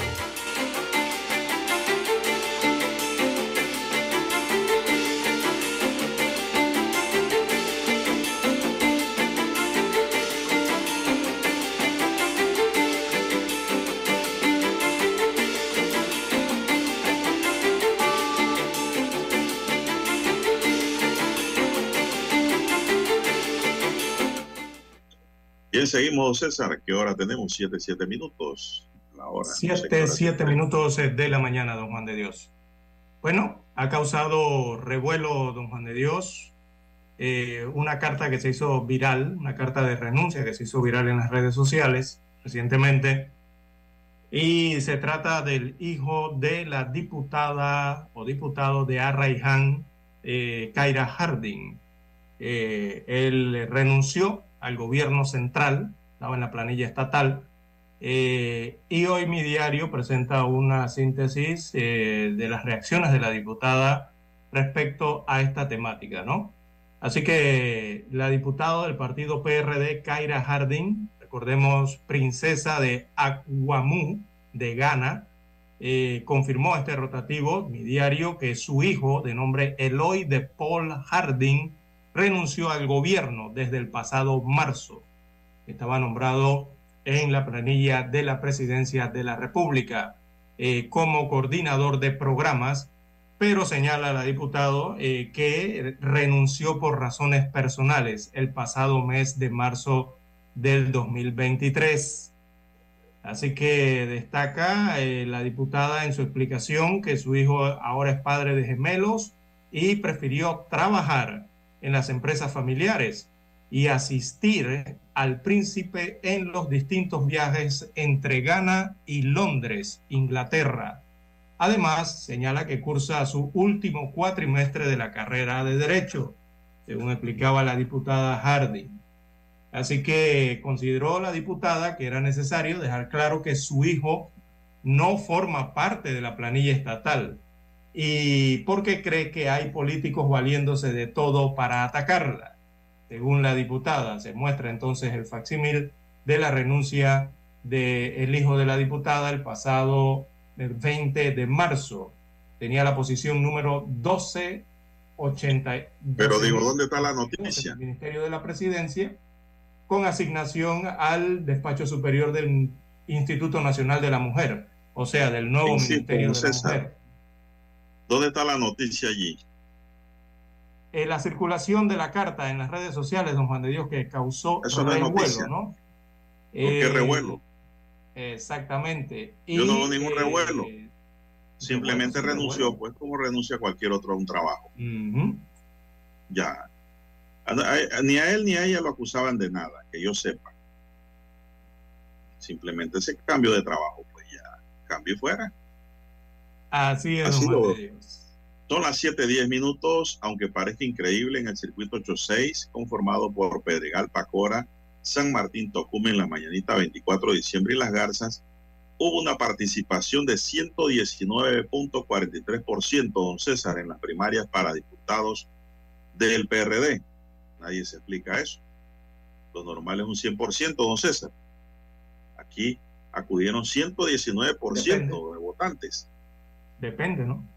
Seguimos, César. ¿Qué hora tenemos? Siete, siete minutos. La hora. no sé Siete, siete minutos eh, de la mañana, don Juan de Dios. Bueno, ha causado revuelo, don Juan de Dios, eh, una carta que se hizo viral, una carta de renuncia que se hizo viral en las redes sociales recientemente. Y se trata del hijo de la diputada o diputado de Arraiján, eh, Kaira Harding. Eh, él renunció al gobierno central, estaba en la planilla estatal, eh, y hoy mi diario presenta una síntesis eh, de las reacciones de la diputada respecto a esta temática, ¿no? Así que la diputada del partido PRD, Kaira Harding, recordemos, princesa de Aguamú, de Ghana, eh, confirmó este rotativo, mi diario, que su hijo, de nombre Eloy de Paul Harding, renunció al gobierno desde el pasado marzo. Estaba nombrado en la planilla de la presidencia de la República. eh, como coordinador de programas, pero señala la diputado eh, que renunció por razones personales el pasado mes de marzo del 2023. Así que destaca eh, la diputada en su explicación que su hijo ahora es padre de gemelos y prefirió trabajar en las empresas familiares y asistir al príncipe en los distintos viajes entre Ghana y Londres, Inglaterra. Además, señala que cursa su último cuatrimestre de la carrera de Derecho, según explicaba la diputada Hardy. Así que consideró la diputada que era necesario dejar claro que su hijo no forma parte de la planilla estatal y porque cree que hay políticos valiéndose de todo para atacarla. Según la diputada, se muestra entonces el facsímil de la renuncia del hijo de la diputada el pasado 20 de marzo. Tenía la posición número 1280. Pero digo, ¿dónde está la noticia? El Ministerio de la Presidencia con asignación al despacho superior del Instituto Nacional de la Mujer, o sea, del nuevo Ministerio de la. Mujer. ¿Dónde está la noticia allí? Eh, la circulación de la carta en las redes sociales, don Juan de Dios, que causó Eso no revuelo. ¿no? ¿Por qué Eh, revuelo? Exactamente. Yo no veo ningún eh, revuelo. Simplemente renunció, pues como renuncia cualquier otro a un trabajo. Ya. Ni a él ni a ella lo acusaban de nada, que yo sepa. Simplemente ese cambio de trabajo, pues ya, cambio y fuera. Así es. Son las 7:10 minutos, aunque parezca increíble, en el circuito 86, conformado por Pedregal, Pacora, San Martín, Tocumen, La Mañanita, 24 de diciembre y Las Garzas, hubo una participación de 119.43%, don César, en las primarias para diputados del PRD. Nadie se explica eso. Lo normal es un 100%, don César. Aquí acudieron 119% de votantes. Depende, ¿no?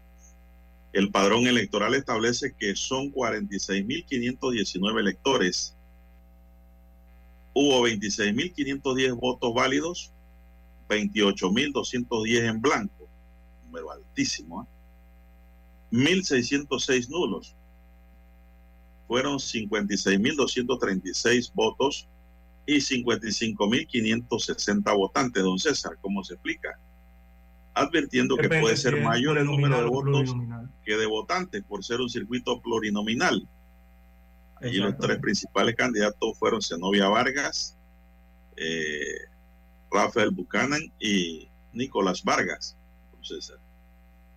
El padrón electoral establece que son 46.519 electores. Hubo 26.510 votos válidos, 28.210 en blanco, número altísimo. ¿eh? 1.606 nulos. Fueron 56.236 votos y 55.560 votantes, don César. ¿Cómo se explica? Advirtiendo que puede ser mayor el número de votos que de votantes por ser un circuito plurinominal. Allí los tres principales candidatos fueron Zenobia Vargas, eh, Rafael Buchanan y Nicolás Vargas.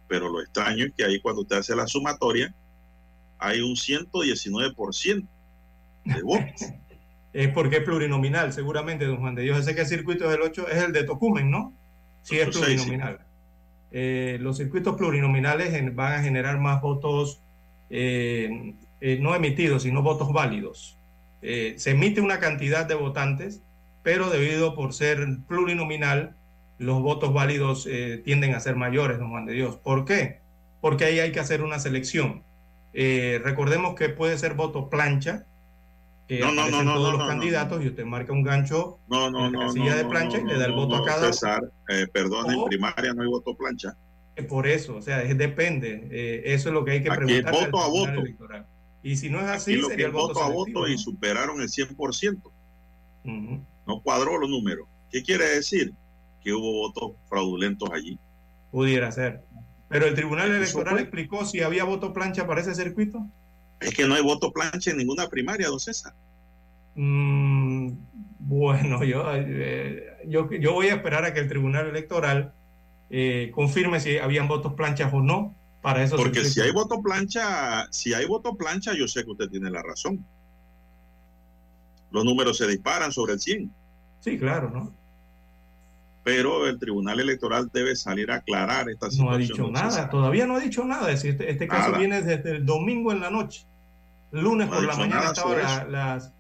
Pero lo extraño es que ahí cuando usted hace la sumatoria, hay un 119% de votos. [LAUGHS] Es porque es plurinominal, seguramente, don Juan de Dios. Ese que el circuito del 8 es el de Tocumen, ¿no? Sí, es plurinominal. Eh, los circuitos plurinominales van a generar más votos, eh, eh, no emitidos, sino votos válidos. Se emite una cantidad de votantes, pero debido por ser plurinominal, los votos válidos tienden a ser mayores, don Juan Dios. ¿Por qué? Porque ahí hay que hacer una selección. Recordemos que puede ser voto plancha, que No, no, no, no, todos no, los no, candidatos y usted marca un gancho No, no, en la casilla no, de plancha no, y le da el voto no, a cada César, eh, perdón, en primaria no hay voto plancha. Eh, Por eso, o sea, es, depende. Eh, eso es lo que hay que preguntar. voto a voto. Y si no es así, Aquí lo sería el voto, voto a voto y superaron el 100%. Ujú. No cuadró los números. ¿Qué quiere decir? Que hubo votos fraudulentos allí. Pudiera ser. Pero el Tribunal Electoral explicó si había voto plancha para ese circuito. Es que no hay voto plancha en ninguna primaria, don César. Mm, bueno, [LAUGHS] yo, eh, yo, yo voy a esperar a que el Tribunal Electoral eh, confirme si habían votos planchas o no para esos Porque si hay voto plancha, si hay voto plancha, yo sé que usted tiene la razón. Los números se disparan sobre el 100. Sí, claro, ¿no? Pero el Tribunal Electoral debe salir a aclarar esta situación. No ha dicho nada, todavía no ha dicho nada. Es decir, Este, este caso Nada. viene desde el domingo en la noche. Lunes No por la mañana estaban, la- las,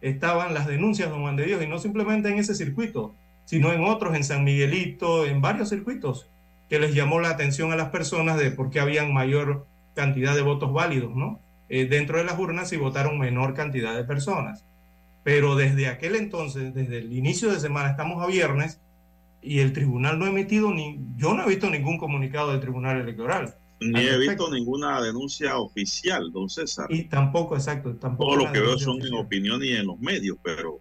estaban las denuncias, don Juan de Dios, y no simplemente en ese circuito, sino en otros, en San Miguelito, en varios circuitos, que les llamó la atención a las personas de por qué habían mayor cantidad de votos válidos, ¿no? Eh, dentro de las urnas y votaron menor cantidad de personas. Pero desde aquel entonces, desde el inicio de semana, estamos a viernes, y el tribunal no ha emitido ni, yo no he visto ningún comunicado del tribunal electoral. Ni he visto ninguna denuncia oficial, don César. Y tampoco, exacto, tampoco. Todo lo que veo son en opinión y en los medios, pero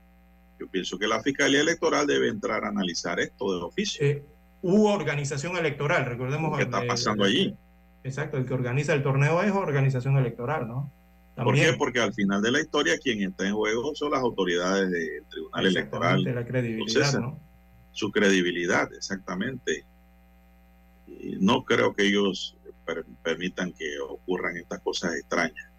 yo pienso que la Fiscalía Electoral debe entrar a analizar esto de oficio. Eh, hubo organización electoral, recordemos. ¿Qué está pasando allí? Exacto, el que organiza el torneo es organización electoral, ¿no? ¿Por qué? Porque al final de la historia quien está en juego son las autoridades del Tribunal Electoral. La credibilidad, ¿no? Su credibilidad, exactamente. Y no creo que ellos per permitan que ocurran estas cosas extrañas.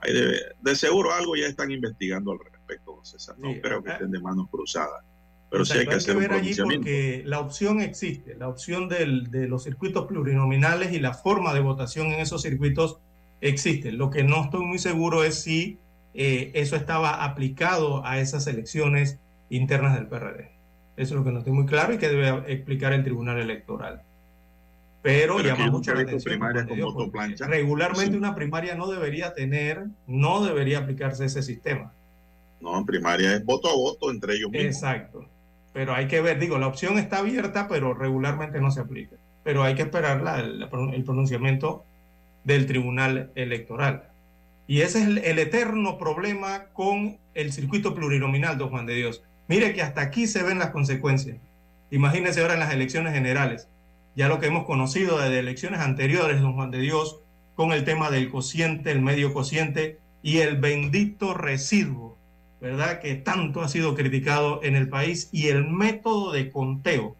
Hay de, de, seguro algo ya están investigando al respecto, César. No sí, creo que estén de manos cruzadas. Pero sí hay que hacer que ver un allí porque la opción existe, la opción del, de los circuitos plurinominales y la forma de votación en esos circuitos existe. Lo que no estoy muy seguro es si eh, eso estaba aplicado a esas elecciones internas del PRD. Eso es lo que no estoy muy claro y que debe explicar el Tribunal Electoral. Pero, Pero llama mucho la atención. Dios, regularmente sí. una primaria no debería tener, no debería aplicarse ese sistema. No, en primaria es voto a voto entre ellos mismos. Exacto. Pero hay que ver, digo, la opción está abierta, pero regularmente no se aplica. Pero hay que esperar la, la, el pronunciamiento del Tribunal Electoral. Y ese es el, el, eterno problema con el circuito plurinominal, don Juan de Dios. Mire que hasta aquí se ven las consecuencias. Imagínese ahora en las elecciones generales, ya lo que hemos conocido desde elecciones anteriores, don Juan de Dios, con el tema del cociente, el medio cociente y el bendito residuo, ¿verdad? Que tanto ha sido criticado en el país y el método de conteo,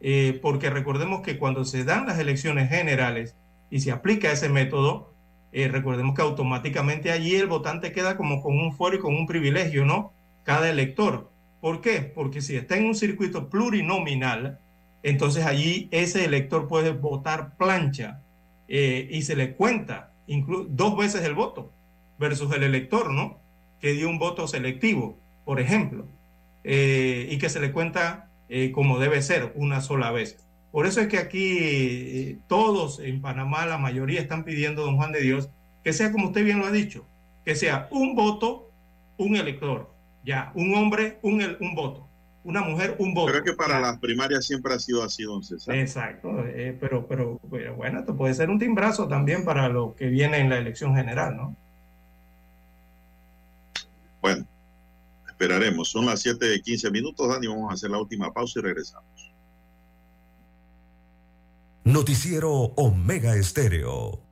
eh, porque recordemos que cuando se dan las elecciones generales, y se aplica ese método, eh, recordemos que automáticamente allí el votante queda como con un fuero y con un privilegio, ¿no? Cada elector. ¿Por qué? Porque si está en un circuito plurinominal, entonces allí ese elector puede votar plancha eh, y se le cuenta dos veces el voto versus el elector, ¿no? Que dio un voto selectivo, por ejemplo, eh, y que se le cuenta eh, como debe ser una sola vez. Por eso es que aquí todos en Panamá, la mayoría están pidiendo, don Juan de Dios, que sea como usted bien lo ha dicho, que sea un voto, un elector, ya, un hombre, un, un voto, una mujer, un voto. Creo que para ya. las primarias siempre ha sido así, don César. Exacto, eh, pero, pero, pero, bueno, esto puede ser un timbrazo también para lo que viene en la elección general, ¿no? Bueno, esperaremos. Son las 7 de 15 minutos, Dani, vamos a hacer la última pausa y regresamos. Noticiero Omega Estéreo.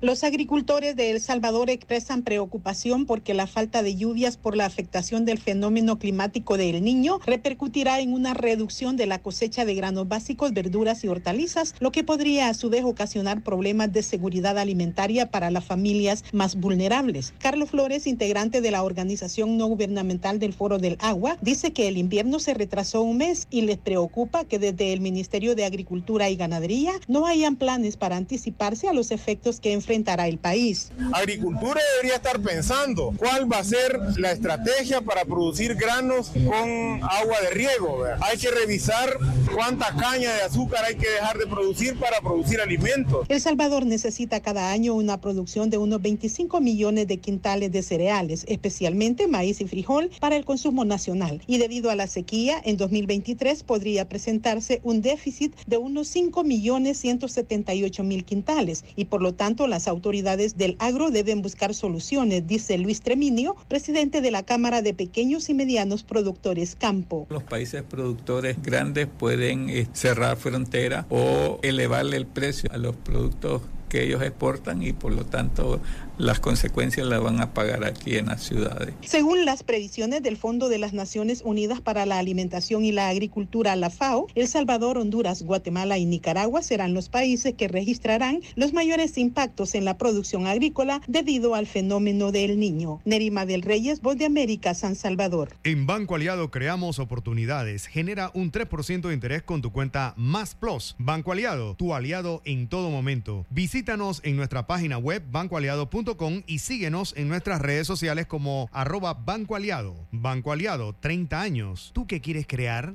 Los agricultores de El Salvador expresan preocupación porque la falta de lluvias por la afectación del fenómeno climático del niño repercutirá en una reducción de la cosecha de granos básicos, verduras y hortalizas, lo que podría a su vez ocasionar problemas de seguridad alimentaria para las familias más vulnerables. Carlos Flores, integrante de la organización no gubernamental del Foro del Agua, dice que el invierno se retrasó un mes y les preocupa que desde el Ministerio de Agricultura y Ganadería no hayan planes para anticiparse a los efectos que enfrentará el país. Agricultura debería estar pensando cuál va a ser la estrategia para producir granos con agua de riego. ¿verdad? Hay que revisar cuánta caña de azúcar hay que dejar de producir para producir alimentos. El Salvador necesita cada año una producción de unos 25 millones de quintales de cereales, especialmente maíz y frijol, para el consumo nacional. Y debido a la sequía, en 2023 podría presentarse un déficit de unos 5 millones 178 mil quintales y por lo tanto la las autoridades del agro deben buscar soluciones, dice Luis Treminio, presidente de la Cámara de Pequeños y Medianos Productores Campo. Los países productores grandes pueden eh, cerrar fronteras o elevarle el precio a los productos que ellos exportan y por lo tanto las consecuencias las van a pagar aquí en las ciudades. Según las previsiones del Fondo de las Naciones Unidas para la Alimentación y la Agricultura, la FAO, El Salvador, Honduras, Guatemala y Nicaragua serán los países que registrarán los mayores impactos en la producción agrícola debido al fenómeno del niño. Nerima del Reyes, Voz de América, San Salvador. En Banco Aliado creamos oportunidades. Genera un 3% de interés con tu cuenta Más Plus. Banco Aliado, tu aliado en todo momento. Visítanos en nuestra página web bancoaliado.com y síguenos en nuestras redes sociales como arroba Banco Aliado. Banco Aliado, 30 años. ¿Tú qué quieres crear?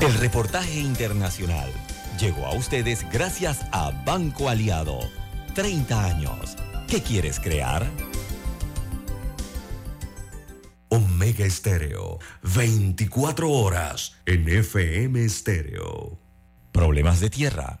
El reportaje internacional llegó a ustedes gracias a Banco Aliado. 30 años. ¿Qué quieres crear? Omega Estéreo, 24 horas en FM Estéreo. Problemas de tierra,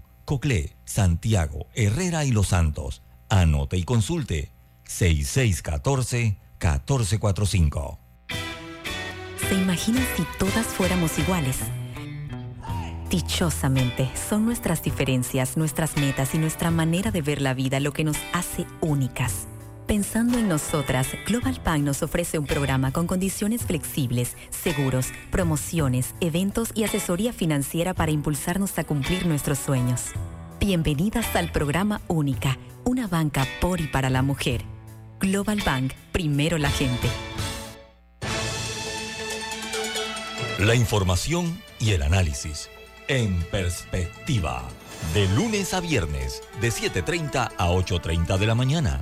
Coclé, Santiago, Herrera y Los Santos. Anote y consulte 6614-1445. ¿Se imaginan si todas fuéramos iguales? Dichosamente, son nuestras diferencias, nuestras metas y nuestra manera de ver la vida lo que nos hace únicas. Pensando en nosotras, Global Bank nos ofrece un programa con condiciones flexibles, seguros, promociones, eventos y asesoría financiera para impulsarnos a cumplir nuestros sueños. Bienvenidas al programa Única, una banca por y para la mujer. Global Bank, primero la gente. La información y el análisis. En perspectiva. De lunes a viernes, de 7.30 a 8.30 de la mañana.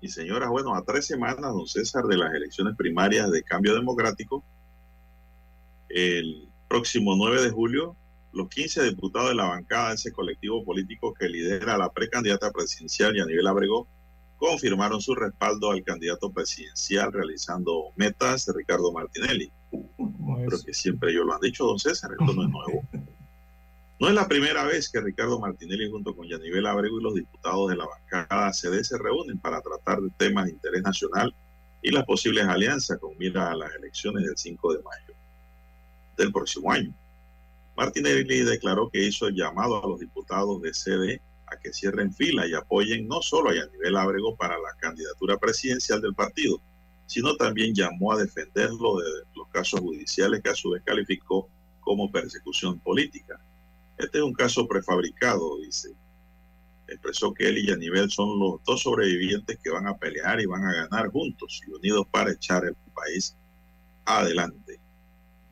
y señoras. Bueno, a tres semanas, don César, de las elecciones primarias de cambio democrático, el próximo 9 de julio, los 15 diputados de la bancada de ese colectivo político que lidera la precandidata presidencial y a nivel Abrego confirmaron su respaldo al candidato presidencial realizando metas de Ricardo Martinelli. Pero que siempre ellos lo han dicho, don César, esto no es nuevo. [LAUGHS] No es la primera vez que Ricardo Martinelli junto con Yanivel Abrego y los diputados de la bancada CD se reúnen para tratar de temas de interés nacional y las posibles alianzas con mira a las elecciones del 5 de mayo del próximo año. Martinelli declaró que hizo el llamado a los diputados de CD a que cierren fila y apoyen no solo a Yanivel Abrego para la candidatura presidencial del partido, sino también llamó a defenderlo de los casos judiciales que a su vez calificó como persecución política. Este es un caso prefabricado, dice. Expresó que él y Yanivel son los dos sobrevivientes que van a pelear y van a ganar juntos y unidos para echar el país adelante.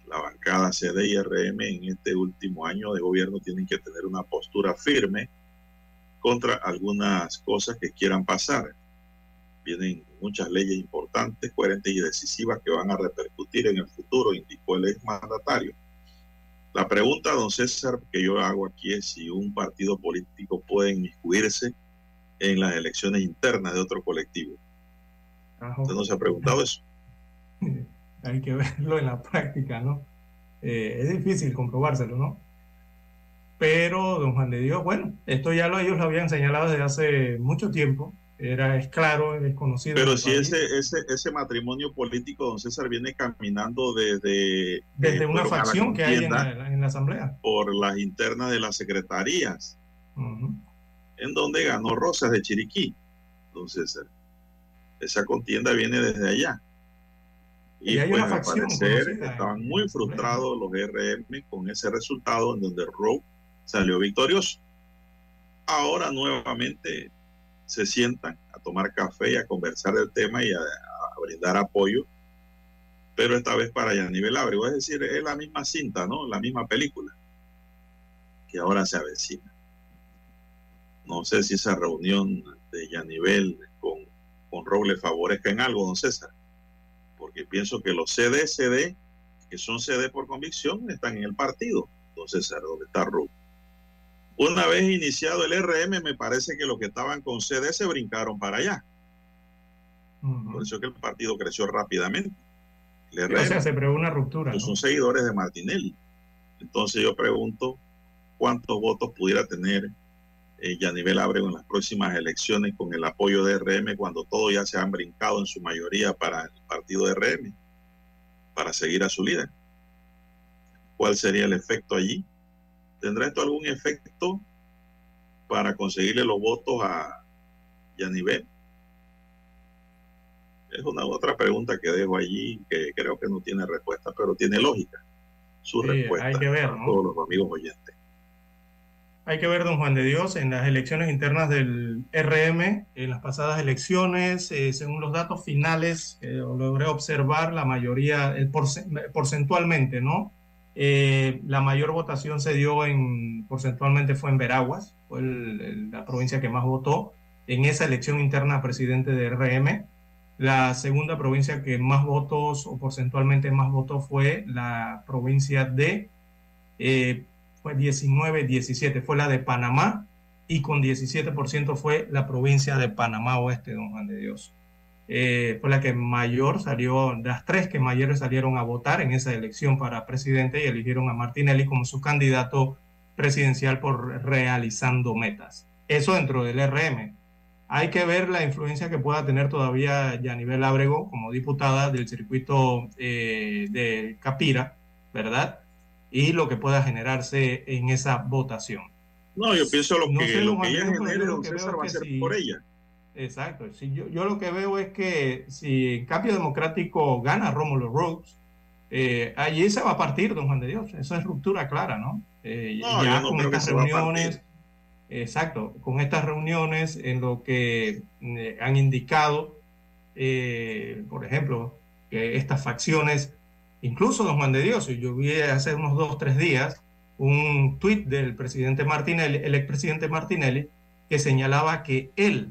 La bancada CD y RM en este último año de gobierno tienen que tener una postura firme contra algunas cosas que quieran pasar. Vienen muchas leyes importantes, coherentes y decisivas que van a repercutir en el futuro, indicó el exmandatario. La pregunta, don César, que yo hago aquí es si un partido político puede inmiscuirse en las elecciones internas de otro colectivo. ¿Usted no se ha preguntado eso? [LAUGHS] Hay que verlo en la práctica, ¿no? Eh, es difícil comprobárselo, ¿no? Pero, don Juan de Dios, bueno, esto ya lo, ellos lo habían señalado desde hace mucho tiempo. Era, es claro, es desconocido. Pero si ese, ese, ese matrimonio político, don César, viene caminando desde... Desde eh, una fueron a la facción que hay en la, en la Asamblea. Por las internas de las secretarías, en donde ganó Rosas de Chiriquí, don César. Esa contienda viene desde allá. Y, Y hay pues, una facción parecer estaban muy frustrados los RM con ese resultado en donde Rowe salió victorioso. Ahora nuevamente se sientan a tomar café y a conversar del tema y a, brindar apoyo, pero esta vez para Yanivel Ábrego, es decir, es la misma cinta, ¿no? La misma película que ahora se avecina. No sé si esa reunión de Yanivel con, con Rowe le favorezca en algo, don César, porque pienso que los CD, CD, que son CD por convicción, están en el partido, don César, donde está Rowe. Una vez iniciado el RM, me parece que los que estaban con CD se brincaron para allá. Por eso es que el partido creció rápidamente. El O sea, RM, se prevé una ruptura. pues ¿no? son seguidores de Martinelli. Entonces yo pregunto cuántos votos pudiera tener eh, Yanivel Ábrego en las próximas elecciones con el apoyo de RM cuando todos ya se han brincado en su mayoría para el partido de RM, para seguir a su líder? ¿Cuál sería el efecto allí? ¿Tendrá esto algún efecto para conseguirle los votos a Yanivel? Es una otra pregunta que dejo allí que creo que no tiene respuesta, pero tiene lógica su Sí, respuesta hay que ver, para ¿no? todos los amigos oyentes. Hay que ver, don Juan de Dios, en las elecciones internas del RM, en las pasadas elecciones, eh, según los datos finales que logré observar, la mayoría, el porce- porcentualmente, ¿no? Eh, la mayor votación se dio en, porcentualmente fue en Veraguas, fue la provincia que más votó en esa elección interna presidente de RM. La segunda provincia que más votos o porcentualmente más votó fue la provincia de eh, fue 19-17, fue la de Panamá y con 17% fue la provincia de Panamá Oeste, don Juan de Dios. Eh, fue la que mayor salió, las tres que mayores salieron a votar en esa elección para presidente y eligieron a Martinelli como su candidato presidencial por realizando metas. Eso dentro del RM. Hay que ver la influencia que pueda tener todavía Yanivel Ábrego como diputada del circuito eh, de Capira, ¿verdad? Y lo que pueda generarse en esa votación. No, yo pienso lo No que, sé, lo que ella genere, que César, va a ser si- por ella. Exacto. Si yo, yo lo que veo es que si en Cambio Democrático gana Rómulo Rhodes, eh, allí se va a partir, don Juan de Dios. Esa es ruptura clara, ¿no? Eh, No, ya no con estas reuniones, exacto, con estas reuniones en lo que eh, han indicado, eh, por ejemplo, que estas facciones, incluso don Juan de Dios, yo vi hace unos dos, tres días un tuit del presidente Martinelli, el expresidente Martinelli, que señalaba que él,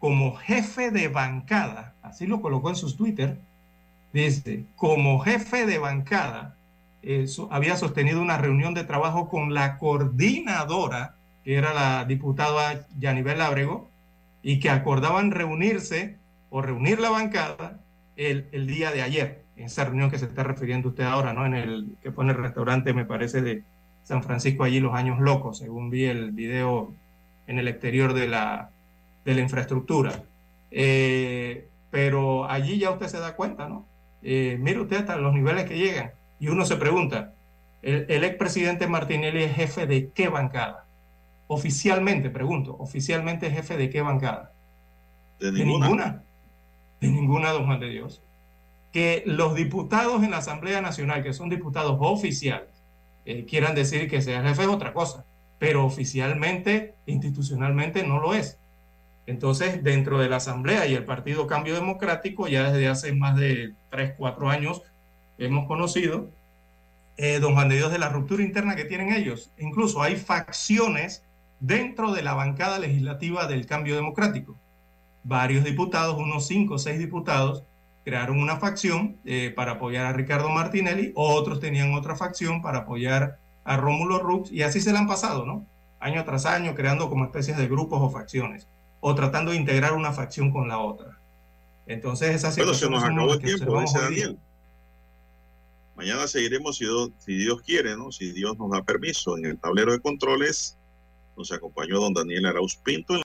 como jefe de bancada, así lo colocó en sus Twitter, dice, como jefe de bancada, eh, había sostenido una reunión de trabajo con la coordinadora, que era la diputada Yanivel Ábrego, y que acordaban reunirse o reunir la bancada el, el día de ayer, en esa reunión que se está refiriendo usted ahora, ¿no? En el que en el restaurante, me parece, de San Francisco, allí los años locos, según vi el video en el exterior de la, de la infraestructura. Eh, pero allí ya usted se da cuenta, ¿no? Eh, mire usted hasta los niveles que llegan. Y uno se pregunta, ¿el, el expresidente Martinelli es jefe de qué bancada? Oficialmente, pregunto, ¿oficialmente es jefe de qué bancada? De De ninguna. ninguna. De ninguna, don Juan de Dios. Que los diputados en la Asamblea Nacional, que son diputados oficiales, eh, quieran decir que sea jefe es otra cosa, pero oficialmente, institucionalmente no lo es. Entonces, dentro de la Asamblea y el Partido Cambio Democrático, ya desde hace más de 3, 4 años hemos conocido, eh, don Juan de Dios, de la ruptura interna que tienen ellos. Incluso hay facciones dentro de la bancada legislativa del Cambio Democrático. Varios diputados, unos 5 o 6 diputados, crearon una facción eh, para apoyar a Ricardo Martinelli, otros tenían otra facción para apoyar a Rómulo Rux, y así se la han pasado, ¿no? Año tras año, creando como especies de grupos o facciones, o tratando de integrar una facción con la otra. Entonces, esa Bueno, se situación nos acabó el tiempo, dice. Daniel. Mañana seguiremos si Dios, si Dios quiere, ¿no? Si Dios nos da permiso. En el tablero de controles nos acompañó don Daniel Arauz Pinto.